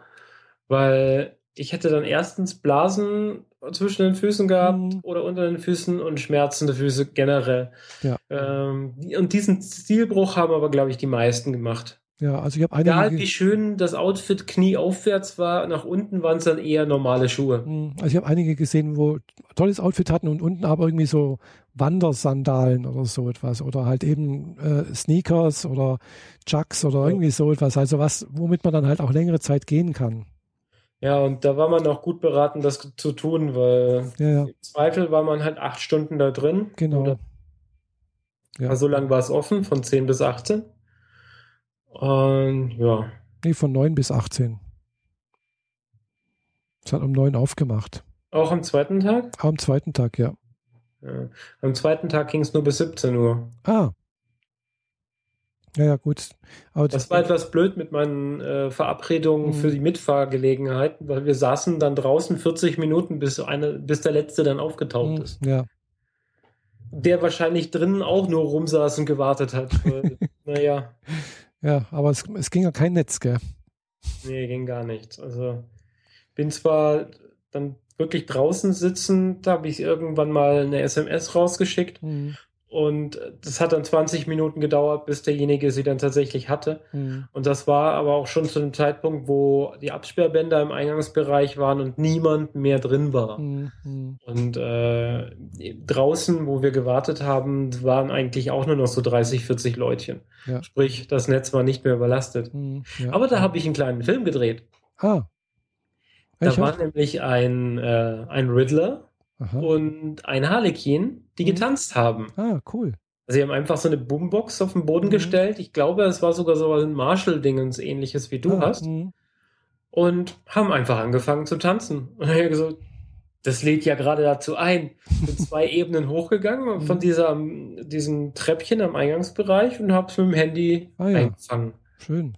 Weil ich hätte dann erstens Blasen zwischen den Füßen gehabt Mhm. oder unter den Füßen und schmerzende Füße generell. Ja. Ähm, und diesen Stilbruch haben aber, glaube ich, die meisten gemacht. Ja, also ich habe einige. Egal wie schön das Outfit knieaufwärts war, nach unten waren es dann eher normale Schuhe. Hm, also ich habe einige gesehen, wo tolles Outfit hatten und unten aber irgendwie so Wandersandalen oder so etwas oder halt eben äh, Sneakers oder Chucks oder Ja. irgendwie so etwas. Also was, womit man dann halt auch längere Zeit gehen kann. Ja, und da war man auch gut beraten, das zu tun, weil Ja, ja, im Zweifel war man halt acht Stunden da drin. genau. Oder Ja. so lange war es offen, von 10 bis 18. Und ja, Nee, von 9 bis 18. Es hat um 9 aufgemacht. auch am zweiten Tag. Am zweiten Tag, ja. Ja. Am zweiten Tag ging es nur bis 17 Uhr. Ah. Ja, ja, gut. Aber Das war etwas blöd mit meinen äh, Verabredungen Mhm. für die Mitfahrgelegenheiten, weil wir saßen dann draußen 40 Minuten, bis, eine, bis der Letzte dann aufgetaucht Hm, ist. Ja, Der wahrscheinlich drinnen auch nur rumsaß und gewartet hat. *laughs* Naja, ja, aber es, es ging ja kein Netz, gell? nee, ging gar nichts. Also bin zwar dann wirklich draußen sitzen, da habe ich irgendwann mal eine SMS rausgeschickt Hm, und das hat dann 20 Minuten gedauert, bis derjenige sie dann tatsächlich hatte. hm, Und das war aber auch schon zu einem Zeitpunkt, wo die Absperrbänder im Eingangsbereich waren und niemand mehr drin war. hm, hm. Und äh, draußen, wo wir gewartet haben, waren eigentlich auch nur noch so 30, 40 Leutchen. Ja. Sprich, das Netz war nicht mehr überlastet. Hm, ja. Aber da habe ich einen kleinen Film gedreht. Ah. Da war nämlich ein, äh, ein Riddler Aha. und ein Harlequin, die Mhm. getanzt haben. Ah, cool. Also sie haben einfach so eine Boombox auf den Boden Mhm. gestellt. Ich glaube, es war sogar so ein Marshall-Dingens ähnliches wie du ah, hast. hm. und haben einfach angefangen zu tanzen. *laughs* Und ich habe gesagt, das lädt ja gerade dazu ein. Bin zwei *laughs* Ebenen hochgegangen von Mhm. dieser, diesem Treppchen am Eingangsbereich und habe es mit dem Handy Ah, ja. eingefangen. Schön.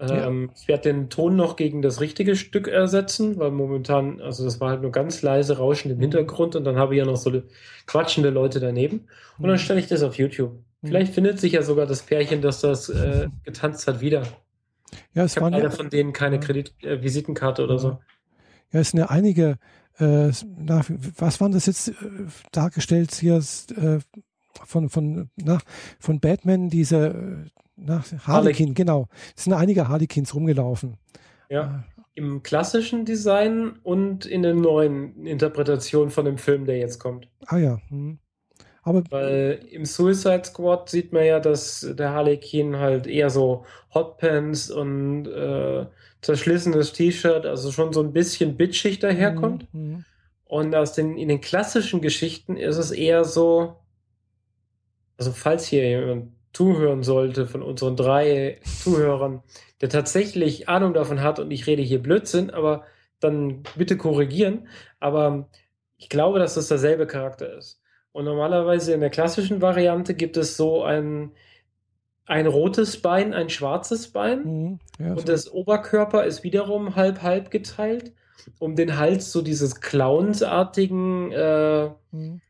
Ja. Ähm, ich werde den Ton noch gegen das richtige Stück ersetzen, weil momentan, also das war halt nur ganz leise Rauschen im Mhm. Hintergrund und dann habe ich ja noch so quatschende Leute daneben. Und dann Hm. stelle ich das auf YouTube. Mhm. Vielleicht findet sich ja sogar das Pärchen, das das äh, getanzt hat, wieder. Ja, es Ich habe waren ja, von denen keine Ja. Kredit äh, Visitenkarte oder so. ja, es sind ja einige, äh, na, was waren das jetzt äh, dargestellt hier äh, von, von, na, von Batman, diese äh, na, Harlequin, genau. Es sind einige Harlequins rumgelaufen. Ja. Im klassischen Design und in der neuen Interpretation von dem Film, der jetzt kommt. Ah ja. Hm. Aber Weil im Suicide Squad sieht man ja, dass der Harlequin halt eher so Hotpants und äh, zerschlissenes T-Shirt, also schon so ein bisschen bitchig daherkommt. Hm, hm. Und aus den, in den klassischen Geschichten ist es eher so, also falls hier jemand zuhören sollte von unseren drei Zuhörern, der tatsächlich Ahnung davon hat und ich rede hier Blödsinn, aber dann bitte korrigieren. Aber ich glaube, dass das derselbe Charakter ist. Und normalerweise in der klassischen Variante gibt es so ein, ein rotes Bein, ein schwarzes Bein. Hm. Ja, Und so. das Oberkörper ist wiederum halb-halb geteilt. Um den Hals so dieses Clownsartigen, äh, Hm.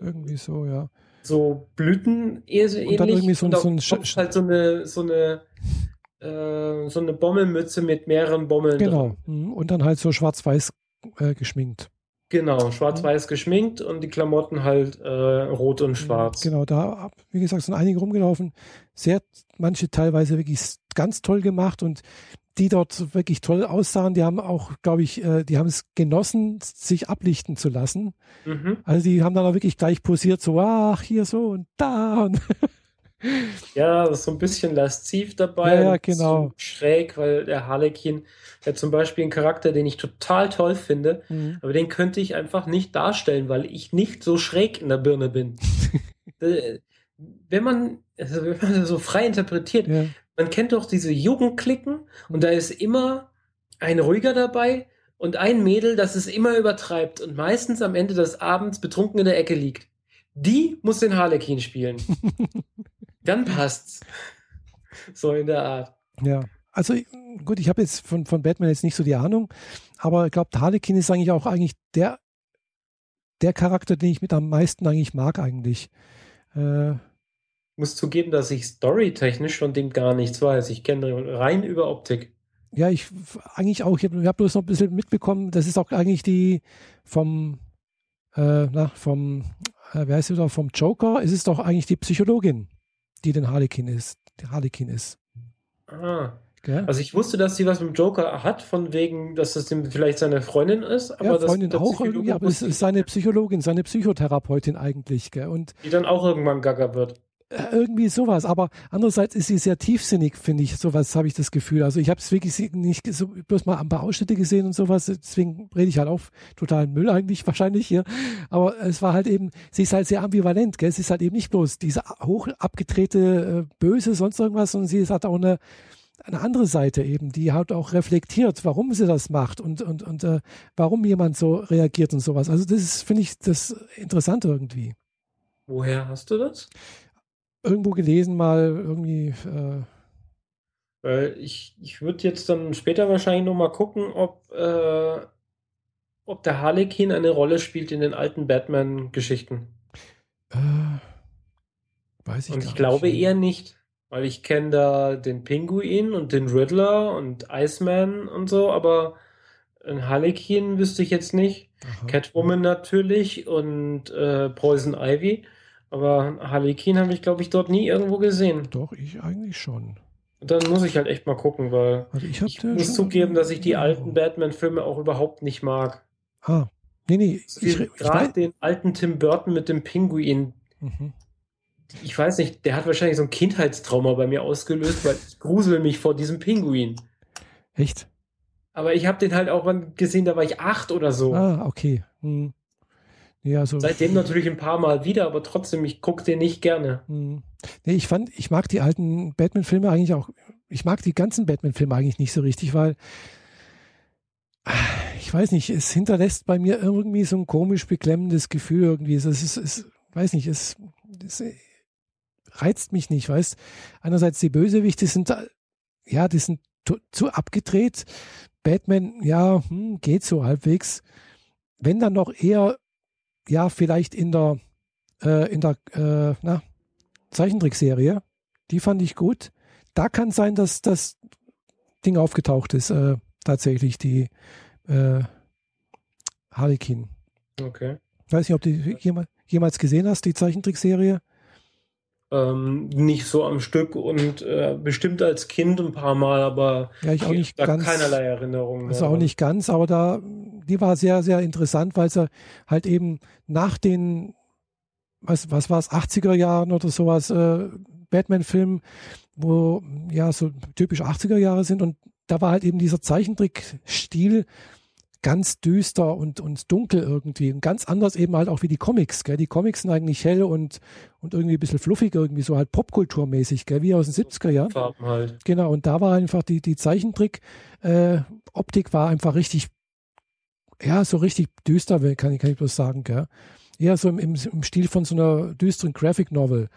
Irgendwie so, ja. So Blüten so Und dann ähnlich. irgendwie so Und so ein Sch- halt so eine, so eine, äh, so eine Bommelmütze mit mehreren Bommeln Genau. drin. Hm. Und dann halt so schwarz-weiß äh, geschminkt. Genau, schwarz-weiß geschminkt und die Klamotten halt äh, rot und schwarz. Genau, da, wie gesagt, sind einige rumgelaufen. Sehr, manche teilweise wirklich ganz toll gemacht und die dort wirklich toll aussahen, die haben auch, glaube ich, äh, die haben es genossen, sich ablichten zu lassen. Mhm. Also die haben dann auch wirklich gleich posiert, so, ach, hier so und da. Und *laughs* Ja, das ist so ein bisschen lasziv dabei. Ja, ja, genau. So schräg, weil der Harlequin hat zum Beispiel einen Charakter, den ich total toll finde, Mhm. aber den könnte ich einfach nicht darstellen, weil ich nicht so schräg in der Birne bin. *laughs* Äh, wenn man, also wenn man so frei interpretiert, ja, man kennt doch diese Jugendklicken und da ist immer ein ruhiger dabei und ein Mädel, das es immer übertreibt und meistens am Ende des Abends betrunken in der Ecke liegt. Die muss den Harlequin spielen. *laughs* Dann passt's. So in der Art. ja. Also gut, ich habe jetzt von, von Batman jetzt nicht so die Ahnung, aber ich glaube, Harlequin ist eigentlich auch eigentlich der, der Charakter, den ich mit am meisten eigentlich mag eigentlich. Äh, Muss zugeben, dass ich storytechnisch von dem gar nichts weiß. Ich kenne rein über Optik. Ja, ich eigentlich auch. Ich habe hab bloß noch ein bisschen mitbekommen, das ist auch eigentlich die vom, äh, na, vom, äh, wer heißt sie da, vom Joker, es ist doch eigentlich die Psychologin, die den Harlequin ist, die Harlequin ist. Ah. Gell? Also ich wusste, dass sie was mit dem Joker hat, von wegen, dass das vielleicht seine Freundin ist. Aber ja, Freundin das, auch irgendwie, aber es ist seine Psychologin, seine Psychotherapeutin eigentlich. Gell? Und die dann auch irgendwann gaga wird. Äh, irgendwie sowas, aber andererseits ist sie sehr tiefsinnig, finde ich, sowas habe ich das Gefühl. Also ich habe es wirklich nicht so, bloß mal ein paar Ausschnitte gesehen und sowas, deswegen rede ich halt auf totalen Müll eigentlich wahrscheinlich hier, aber es war halt eben, sie ist halt sehr ambivalent, gell? es ist halt eben nicht bloß diese hoch abgedrehte äh, Böse, sonst irgendwas, sondern sie hat auch eine, eine andere Seite eben, die halt auch reflektiert, warum sie das macht und, und, und äh, warum jemand so reagiert und sowas. Also das finde ich, das interessant irgendwie. Woher hast du das? Irgendwo gelesen mal irgendwie. Äh, ich ich würde jetzt dann später wahrscheinlich noch mal gucken, ob, äh, ob der Harlequin eine Rolle spielt in den alten Batman-Geschichten. Äh, weiß ich Und ich glaube nicht. eher nicht. Weil ich kenne da den Pinguin und den Riddler und Iceman und so, aber ein Harlequin wüsste ich jetzt nicht. Aha. Catwoman natürlich und äh, Poison Ivy. Aber Harlequin habe ich, glaube ich, dort nie irgendwo gesehen. Doch, ich eigentlich schon. Dann muss ich halt echt mal gucken, weil also ich, ich muss zugeben, dass ich die alten Batman-Filme auch überhaupt nicht mag. Ah, nee, nee. Gerade den alten Tim Burton mit dem Pinguin. Mhm ich weiß nicht, der hat wahrscheinlich so ein Kindheitstrauma bei mir ausgelöst, weil ich grusel mich vor diesem Pinguin. Echt? Aber ich habe den halt auch gesehen, da war ich acht oder so. Ah, okay. Hm. Ja, so. Seitdem natürlich ein paar Mal wieder, aber trotzdem, ich gucke den nicht gerne. Hm. Nee, ich fand, ich mag die alten Batman-Filme eigentlich auch, ich mag die ganzen Batman-Filme eigentlich nicht so richtig, weil ich weiß nicht, es hinterlässt bei mir irgendwie so ein komisch beklemmendes Gefühl irgendwie. Es ist, es, weiß nicht, es, es reizt mich nicht, weißt. Einerseits die Bösewichte sind, ja, die sind zu abgedreht. Batman, ja, hm, geht so halbwegs. Wenn dann noch eher, ja, vielleicht in der, äh, in der, äh, na, Zeichentrickserie, die fand ich gut. Da kann sein, dass das Ding aufgetaucht ist, äh, tatsächlich, die äh, Harlequin. Okay. Weiß nicht, ob du jemals, jemals gesehen hast, die Zeichentrickserie ähm, nicht so am Stück und äh, bestimmt als Kind ein paar Mal, aber ja, ich auch nicht da ganz, keinerlei Erinnerungen. Also auch nicht ganz, aber da, die war sehr, sehr interessant, weil sie halt eben nach den, was, was war es, 80er Jahren oder sowas, äh, Batman-Film, wo ja so typisch 80er Jahre sind und da war halt eben dieser Zeichentrick-Stil, ganz düster und, und dunkel irgendwie. Und ganz anders eben halt auch wie die Comics. Gell? Die Comics sind eigentlich hell und, und irgendwie ein bisschen fluffig, irgendwie so halt Popkulturmäßig, gell? wie aus den 70er Jahren. Farben halt. Genau, und da war einfach die, die Zeichentrick-Optik äh, war einfach richtig, ja, so richtig düster, kann, kann ich bloß sagen. Gell? Eher so im, im, im Stil von so einer düsteren Graphic Novel.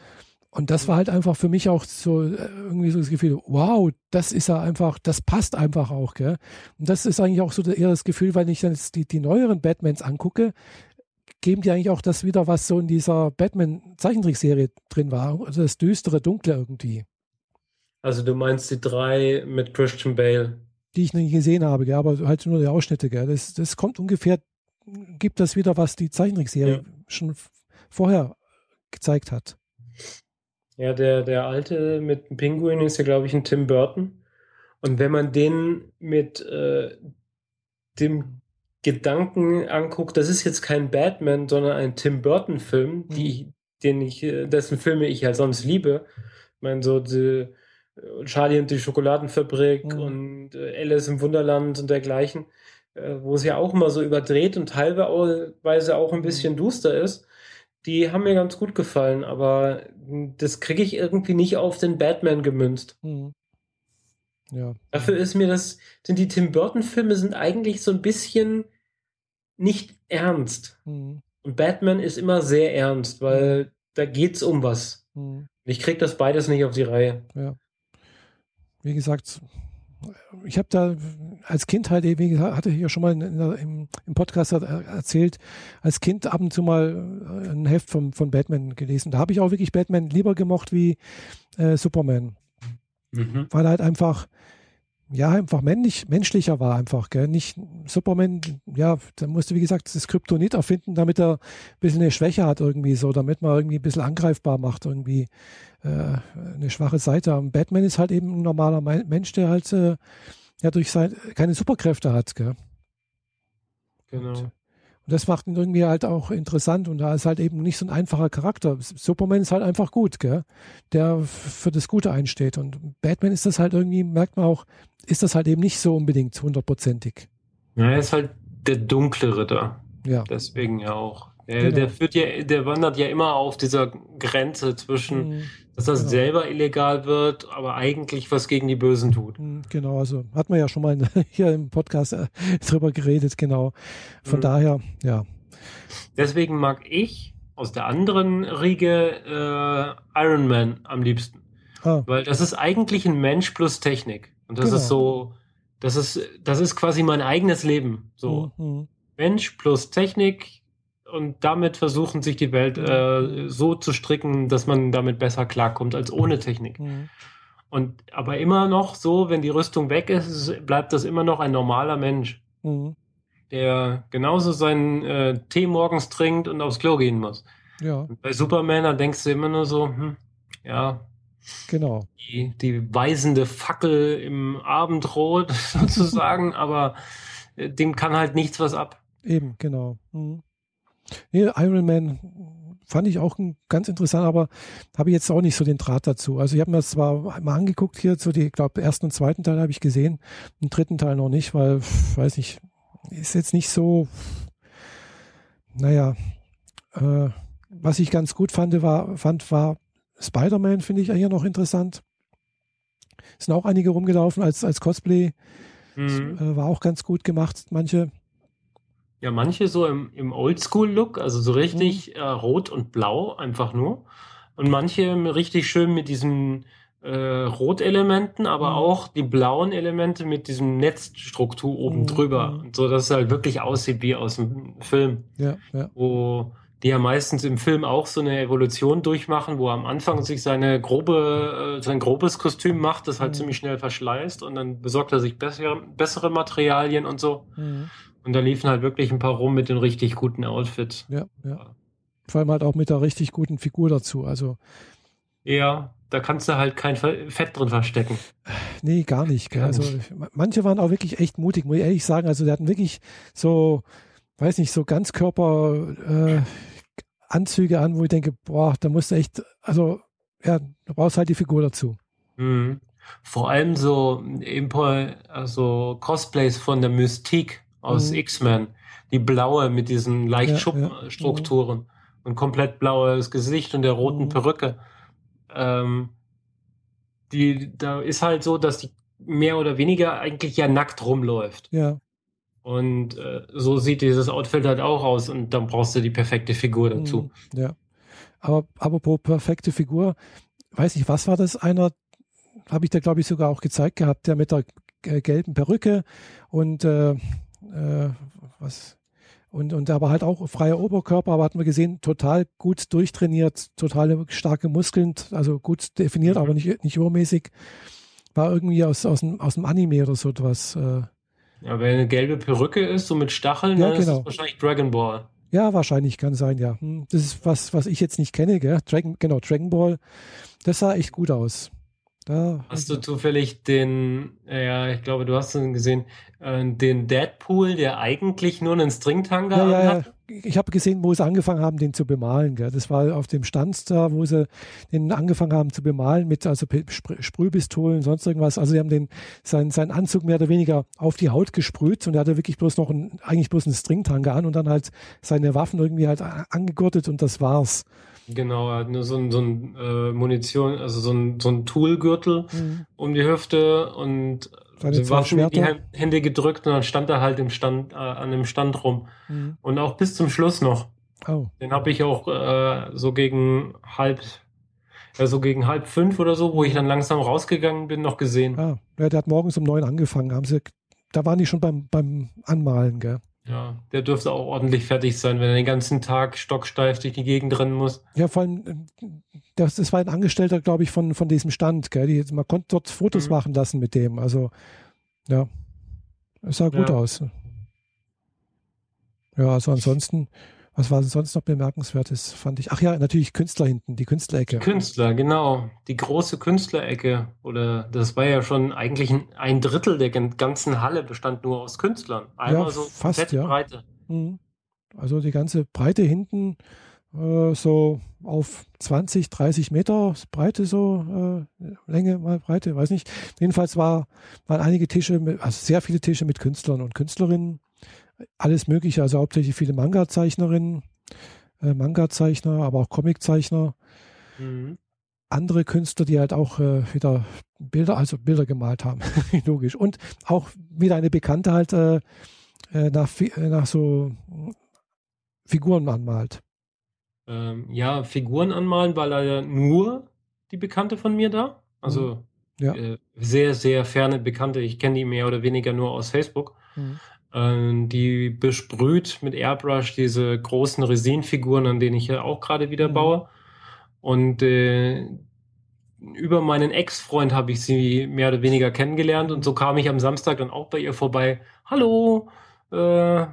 Und das war halt einfach für mich auch so äh, irgendwie so das Gefühl, wow, das ist ja einfach, das passt einfach auch, gell? Und das ist eigentlich auch so eher das Gefühl, weil ich dann jetzt die, die neueren Batmans angucke, geben die eigentlich auch das wieder, was so in dieser Batman-Zeichentrickserie drin war. Also das düstere, dunkle irgendwie. Also du meinst die drei mit Christian Bale? Die ich nicht gesehen habe, gell? aber halt nur die Ausschnitte, gell? Das, das kommt ungefähr, gibt das wieder, was die Zeichentrickserie ja. schon vorher gezeigt hat. Ja, der, der alte mit dem Pinguin ist ja, glaube ich, ein Tim Burton. Und wenn man den mit äh, dem Gedanken anguckt, das ist jetzt kein Batman, sondern ein Tim Burton-Film, mhm. den ich, dessen Filme ich ja sonst liebe. Ich meine, so die, Charlie und die Schokoladenfabrik mhm. und äh, Alice im Wunderland und dergleichen, äh, wo es ja auch immer so überdreht und teilweise auch ein mhm. bisschen duster ist die haben mir ganz gut gefallen, aber das kriege ich irgendwie nicht auf den Batman gemünzt. Mhm. Ja. Dafür ist mir das, sind die Tim Burton-Filme sind eigentlich so ein bisschen nicht ernst. Mhm. Und Batman ist immer sehr ernst, weil mhm. da geht's um was. Mhm. Ich kriege das beides nicht auf die Reihe. Ja. Wie gesagt, ich habe da als Kind halt, wie gesagt, hatte ich ja schon mal der, im, im, Podcast erzählt, als Kind ab und zu mal äh, ein Heft von, von Batman gelesen. Da habe ich auch wirklich Batman lieber gemocht wie äh, Superman. Mhm. Weil halt einfach, ja, einfach männlich, menschlicher war einfach, gell? Nicht Superman, ja, da musste, wie gesagt, das Kryptonit erfinden, damit er ein bisschen eine Schwäche hat irgendwie so, damit man irgendwie ein bisschen angreifbar macht, irgendwie äh, eine schwache Seite. Und Batman ist halt eben ein normaler Mensch, der halt äh, ja durch sein, keine Superkräfte hat, gell? Genau. Und, und das macht ihn irgendwie halt auch interessant und da ist halt eben nicht so ein einfacher Charakter. Superman ist halt einfach gut, gell? Der für das Gute einsteht. Und Batman ist das halt irgendwie, merkt man auch, ist das halt eben nicht so unbedingt hundertprozentig. Ja, er ist halt der dunkle Ritter. Ja. Deswegen ja auch. Der, genau. der führt ja, der wandert ja immer auf dieser Grenze zwischen, mhm. dass das genau. selber illegal wird, aber eigentlich was gegen die Bösen tut. Mhm, genau, also hat man ja schon mal *laughs* hier im Podcast äh, drüber geredet, genau. Von mhm. daher, ja. Deswegen mag ich aus der anderen Riege äh, Iron Man am liebsten. Ah. Weil das ist eigentlich ein Mensch plus Technik. Und das genau. ist so, das ist, das ist quasi mein eigenes Leben. So mhm. Mensch plus Technik und damit versuchen sich die Welt äh, so zu stricken, dass man damit besser klarkommt als ohne Technik. Mhm. Und aber immer noch so, wenn die Rüstung weg ist, bleibt das immer noch ein normaler Mensch, mhm. der genauso seinen äh, Tee morgens trinkt und aufs Klo gehen muss. Ja. Bei Superman, da denkst du immer nur so, hm, ja, Genau. Die, die weisende Fackel im Abendrot *laughs* sozusagen, aber äh, dem kann halt nichts was ab. Eben, genau. Mhm. Nee, Iron Man fand ich auch ganz interessant, aber habe ich jetzt auch nicht so den Draht dazu. Also ich habe mir das zwar mal angeguckt hier, so die, ich glaube, ersten und zweiten Teil habe ich gesehen, den dritten Teil noch nicht, weil, weiß nicht, ist jetzt nicht so, naja, äh, was ich ganz gut fand, war, fand, war Spider-Man finde ich hier noch interessant. Es sind auch einige rumgelaufen als, als Cosplay. Mhm. Äh, war auch ganz gut gemacht, manche. Ja, manche so im, im Oldschool-Look, also so richtig mhm. äh, rot und blau, einfach nur. Und manche richtig schön mit diesen äh, Rotelementen, aber mhm. auch die blauen Elemente mit diesem Netzstruktur oben mhm. drüber. So dass es halt wirklich aussieht wie aus dem Film. Ja, ja. Wo die ja meistens im Film auch so eine Evolution durchmachen, wo er am Anfang sich seine grobe, äh, sein grobes Kostüm macht, das halt mhm. ziemlich schnell verschleißt und dann besorgt er sich bessere, bessere Materialien und so. Mhm. Und da liefen halt wirklich ein paar rum mit den richtig guten Outfits. Ja, ja. Vor allem halt auch mit der richtig guten Figur dazu. Also. Ja, da kannst du halt kein Fett drin verstecken. Nee, gar nicht. Gar also nicht. manche waren auch wirklich echt mutig, muss ich ehrlich sagen. Also die hatten wirklich so, weiß nicht, so Ganzkörper, äh, Anzüge an, wo ich denke, boah, da musst du echt, also ja, du brauchst halt die Figur dazu. Mhm. Vor allem so also Cosplays von der Mystique aus mhm. X-Men, die blaue mit diesen leicht ja, Schuppenstrukturen ja. mhm. und komplett blaues Gesicht und der roten mhm. Perücke. Ähm, die, da ist halt so, dass die mehr oder weniger eigentlich ja nackt rumläuft. Ja. Und äh, so sieht dieses Outfit halt auch aus und dann brauchst du die perfekte Figur dazu. Mhm, ja. Aber apropos perfekte Figur, weiß ich, was war das? Einer, habe ich da glaube ich sogar auch gezeigt gehabt, der mit der äh, gelben Perücke und äh, äh, was und, und aber halt auch freier Oberkörper, aber hat man gesehen, total gut durchtrainiert, total starke Muskeln, also gut definiert, mhm. aber nicht, nicht übermäßig. War irgendwie aus, aus, dem, aus dem Anime oder so etwas. Äh, ja, wenn eine gelbe Perücke ist, so mit Stacheln, ja, dann genau. ist es wahrscheinlich Dragon Ball. Ja, wahrscheinlich kann sein, ja. Hm, das ist was, was ich jetzt nicht kenne, gell? Dragon, genau, Dragon Ball. Das sah echt gut aus. Da, hast du zufällig den, ja, ich glaube, du hast ihn gesehen, äh, den Deadpool, der eigentlich nur einen Stringtanga ja, ja, hat? Ich habe gesehen, wo sie angefangen haben, den zu bemalen. Gell? Das war auf dem Stand da, wo sie den angefangen haben zu bemalen mit also Sprühpistolen, sonst irgendwas. Also sie haben den seinen, seinen Anzug mehr oder weniger auf die Haut gesprüht und er hatte wirklich bloß noch ein, eigentlich bloß einen Stringtanga an und dann halt seine Waffen irgendwie halt angegurtet und das war's. Genau, er hat nur so ein, so ein äh, Munition, also so ein, so ein Toolgürtel mhm. um die Hüfte und Seine Waffen in die Hände gedrückt und dann stand er halt im Stand, äh, an dem Stand rum. Mhm. Und auch bis zum Schluss noch. Oh. Den habe ich auch äh, so gegen halb, ja, so gegen halb fünf oder so, wo ich dann langsam rausgegangen bin, noch gesehen. Ah, ja, der hat morgens um neun angefangen. Haben sie, da waren die schon beim, beim Anmalen, gell? Ja, der dürfte auch ordentlich fertig sein, wenn er den ganzen Tag stocksteif durch die Gegend rennen muss. Ja, vor allem, das, das war ein Angestellter, glaube ich, von, von diesem Stand. Gell? Die, man konnte dort Fotos mhm. machen lassen mit dem. Also Ja. Es sah gut Ja. aus. Ja, also ansonsten, was war sonst noch bemerkenswertes, fand ich. Ach ja, natürlich Künstler hinten, die Künstlerecke. Künstler, genau. Die große Künstlerecke. Oder das war ja schon eigentlich ein, Drittel der gan- ganzen Halle bestand nur aus Künstlern. Einmal Ja, so fast, ja. Breite. Mhm. Also die ganze Breite hinten äh, so auf 20, 30 Meter Breite so, äh, Länge mal Breite, weiß nicht. Jedenfalls war, waren einige Tische, mit, also sehr viele Tische mit Künstlern und Künstlerinnen. Alles Mögliche, also hauptsächlich viele Manga-Zeichnerinnen, äh, Manga-Zeichner, aber auch Comic-Zeichner. Mhm. andere Künstler, die halt auch äh, wieder Bilder, also Bilder gemalt haben, *laughs* logisch. Und auch wieder eine Bekannte halt äh, äh, nach, äh, nach so mm, Figuren anmalt. Ähm, ja, Figuren anmalen war leider nur die Bekannte von mir da. Also Mhm. Ja. äh, sehr, sehr ferne Bekannte. Ich kenne die mehr oder weniger nur aus Facebook. Mhm. Ähm, die besprüht mit Airbrush diese großen Resinfiguren, an denen ich ja auch gerade wieder Mhm. baue. Und äh, über meinen Ex-Freund habe ich sie mehr oder weniger kennengelernt und so kam ich am Samstag dann auch bei ihr vorbei. Hallo, äh,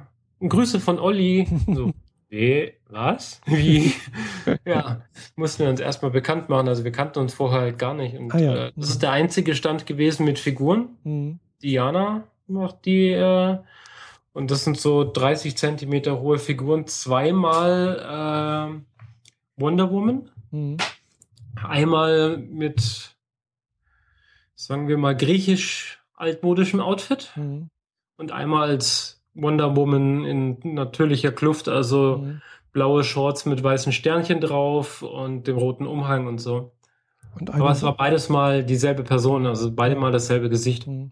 Grüße von Olli. *laughs* So, nee, was? Wie? *laughs* ja, mussten wir uns erstmal bekannt machen. Also wir kannten uns vorher halt gar nicht. Und Ah ja. äh, das ist der einzige Stand gewesen mit Figuren. Mhm. Diana macht die, äh, und das sind so 30 Zentimeter hohe Figuren, zweimal äh, Wonder Woman, Mhm. einmal mit, sagen wir mal, griechisch-altmodischem Outfit Mhm. und einmal als Wonder Woman in natürlicher Kluft, also Mhm. blaue Shorts mit weißen Sternchen drauf und dem roten Umhang und so. Und Aber es war beides mal dieselbe Person, also beide mal dasselbe Gesicht. Mhm.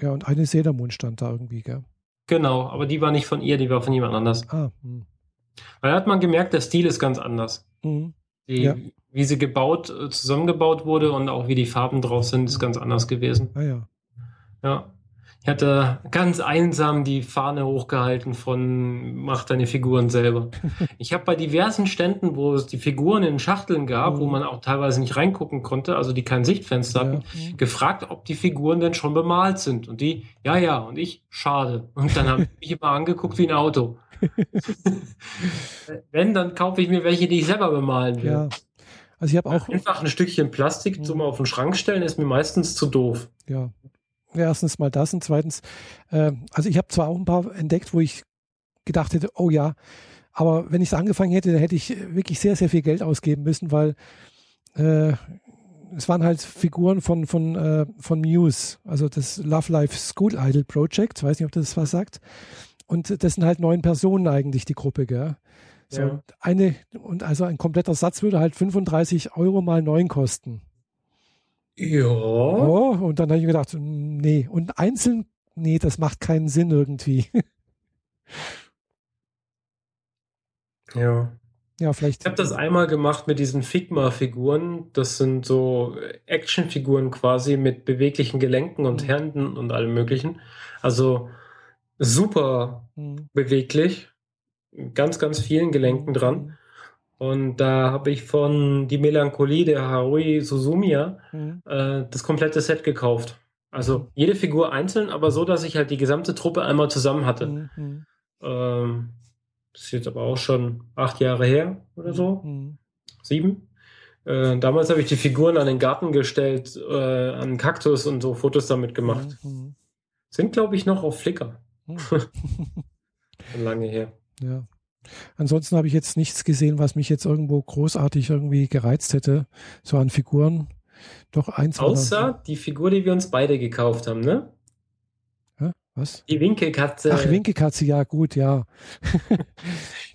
ja, und eine Moon stand da irgendwie, gell? Genau, aber die war nicht von ihr, die war von jemand anders. Ah, mhm. Weil da hat man gemerkt, der Stil ist ganz anders. Mhm. Die, Ja. Wie sie gebaut, äh, zusammengebaut wurde und auch wie die Farben drauf sind, ist ganz anders gewesen. Ah ja. Ja. Ich hatte ganz einsam die Fahne hochgehalten von mach deine Figuren selber. *laughs* Ich habe bei diversen Ständen, wo es die Figuren in Schachteln gab, wo Mhm. man auch teilweise nicht reingucken konnte, also die kein Sichtfenster ja. hatten, Mhm. gefragt, ob die Figuren denn schon bemalt sind. Und die, ja, ja. Und ich, schade. Und dann haben die mich immer angeguckt wie ein Auto. *laughs* Wenn, dann kaufe ich mir welche, die ich selber bemalen will. ja. Also ich habe auch, Einfach ein Stückchen Plastik Mhm. zum auf den Schrank stellen, ist mir meistens zu doof. ja. Erstens mal das und zweitens, äh, also ich habe zwar auch ein paar entdeckt, wo ich gedacht hätte, oh ja, aber wenn ich es angefangen hätte, dann hätte ich wirklich sehr, sehr viel Geld ausgeben müssen, weil äh, es waren halt Figuren von, von, äh, von Muse, also das Love Life School Idol Project, weiß nicht, ob das was sagt. Und das sind halt neun Personen eigentlich, die Gruppe, gell? So, Ja. eine, und also ein kompletter Satz würde halt 35 Euro mal neun kosten. Ja. Oh, und dann habe ich mir gedacht, nee. Und einzeln, nee, das macht keinen Sinn irgendwie. *laughs* Ja. ja, vielleicht. Ich habe das einmal gemacht mit diesen Figma-Figuren. Das sind so Actionfiguren quasi mit beweglichen Gelenken und Mhm. Händen und allem möglichen. Also super Hm, beweglich. Ganz, ganz vielen Gelenken dran. Und da habe ich von Die Melancholie der Haruhi Suzumiya Hm, äh, das komplette Set gekauft. Also jede Figur einzeln, aber so, dass ich halt die gesamte Truppe einmal zusammen hatte. hm, hm, Ähm, das ist jetzt aber auch schon acht Jahre her oder so, hm. sieben. Äh, damals habe ich die Figuren an den Garten gestellt, äh, an einen Kaktus und so Fotos damit gemacht. Sind, glaube ich, noch auf Flickr. *laughs* lange her. Ja. Ansonsten habe ich jetzt nichts gesehen, was mich jetzt irgendwo großartig irgendwie gereizt hätte, so an Figuren. Doch eins Außer die Figur, die wir uns beide gekauft haben, ne? Hä? Was? Die Winkelkatze. Ach, Winkelkatze, ja, gut, ja. *laughs*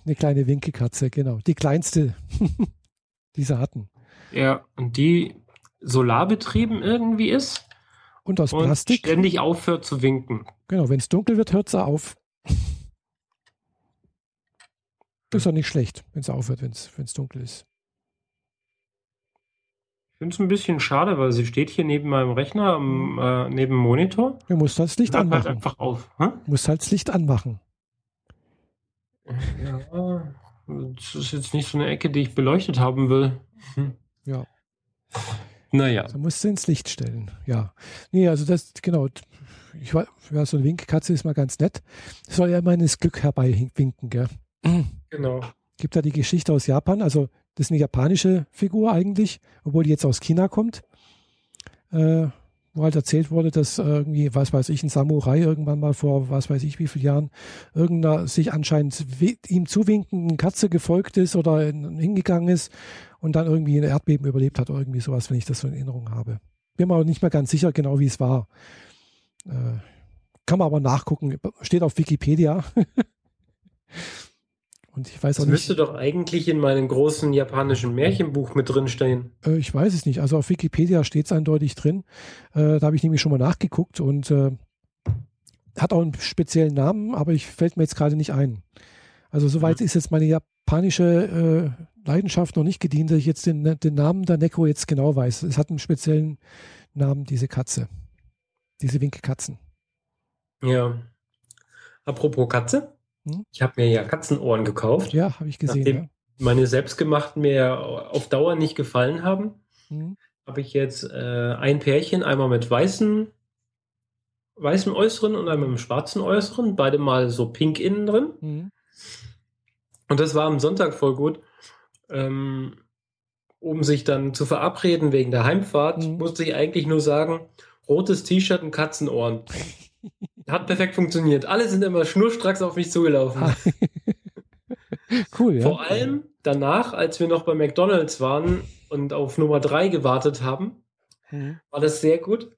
Eine kleine Winkelkatze, genau. Die kleinste, *laughs* die sie hatten. Ja, und die solarbetrieben irgendwie ist Und aus und Plastik. ständig aufhört zu winken. Genau, wenn es dunkel wird, hört sie auf. Ist doch nicht schlecht, wenn es aufhört, wenn es dunkel ist. Ich finde es ein bisschen schade, weil sie steht hier neben meinem Rechner, am, äh, neben dem Monitor. Du musst halt das Licht Hört halt anmachen. einfach auf. Hä? Du musst halt das Licht anmachen. Ja, das ist jetzt nicht so eine Ecke, die ich beleuchtet haben will. Hm. Ja. Naja. Da musst du ins Licht stellen. Ja. Nee, also das, genau. Ich war, ja, so eine Winkkatze ist mal ganz nett. Soll ja immer ins Glück herbeiwinken, gell? Genau. Gibt da die Geschichte aus Japan. Also, das ist eine japanische Figur eigentlich, obwohl die jetzt aus China kommt. Äh, wo halt erzählt wurde, dass irgendwie, was weiß ich, ein Samurai irgendwann mal vor, was weiß ich, wie vielen Jahren, irgendeiner sich anscheinend ihm zuwinkenden Katze gefolgt ist oder hingegangen ist und dann irgendwie ein Erdbeben überlebt hat oder irgendwie sowas, wenn ich das so in Erinnerung habe. Bin mir aber nicht mehr ganz sicher genau, wie es war. Äh, kann man aber nachgucken. Steht auf Wikipedia. *laughs* Und ich weiß das auch müsste doch eigentlich in meinem großen japanischen Märchenbuch mit drin stehen. Äh, ich weiß es nicht. Also auf Wikipedia steht es eindeutig drin. Äh, da habe ich nämlich schon mal nachgeguckt und äh, hat auch einen speziellen Namen, aber ich fällt mir jetzt gerade nicht ein. Also soweit mhm. ist jetzt meine japanische äh, Leidenschaft noch nicht gedient, dass ich jetzt den, den Namen der Neko jetzt genau weiß. Es hat einen speziellen Namen, diese Katze. Diese Winkelkatzen. Ja. Apropos Katze. Hm? Ich habe mir ja Katzenohren gekauft. Ja, habe ich gesehen. Nachdem ja. meine selbstgemachten mir auf Dauer nicht gefallen haben, hm. habe ich jetzt äh, ein Pärchen, einmal mit weißen, weißem Äußeren und einmal mit schwarzen Äußeren, beide mal so pink innen drin. Hm. Und das war am Sonntag voll gut. Ähm, um sich dann zu verabreden wegen der Heimfahrt, mhm. musste ich eigentlich nur sagen, rotes T-Shirt und Katzenohren. *laughs* Hat perfekt funktioniert. Alle sind immer schnurstracks auf mich zugelaufen. Ah. *laughs* cool, ja. Vor allem danach, als wir noch bei McDonalds waren und auf Nummer 3 gewartet haben, mhm. war das sehr gut.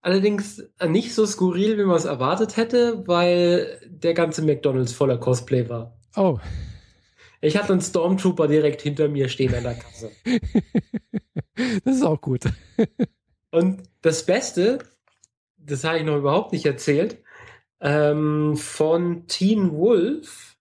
Allerdings nicht so skurril, wie man es erwartet hätte, weil der ganze McDonalds voller Cosplay war. Oh. Ich hatte einen Stormtrooper direkt hinter mir stehen an der Kasse. *laughs* das ist auch gut. Und das Beste, das habe ich noch überhaupt nicht erzählt, ähm, von Teen Wolf,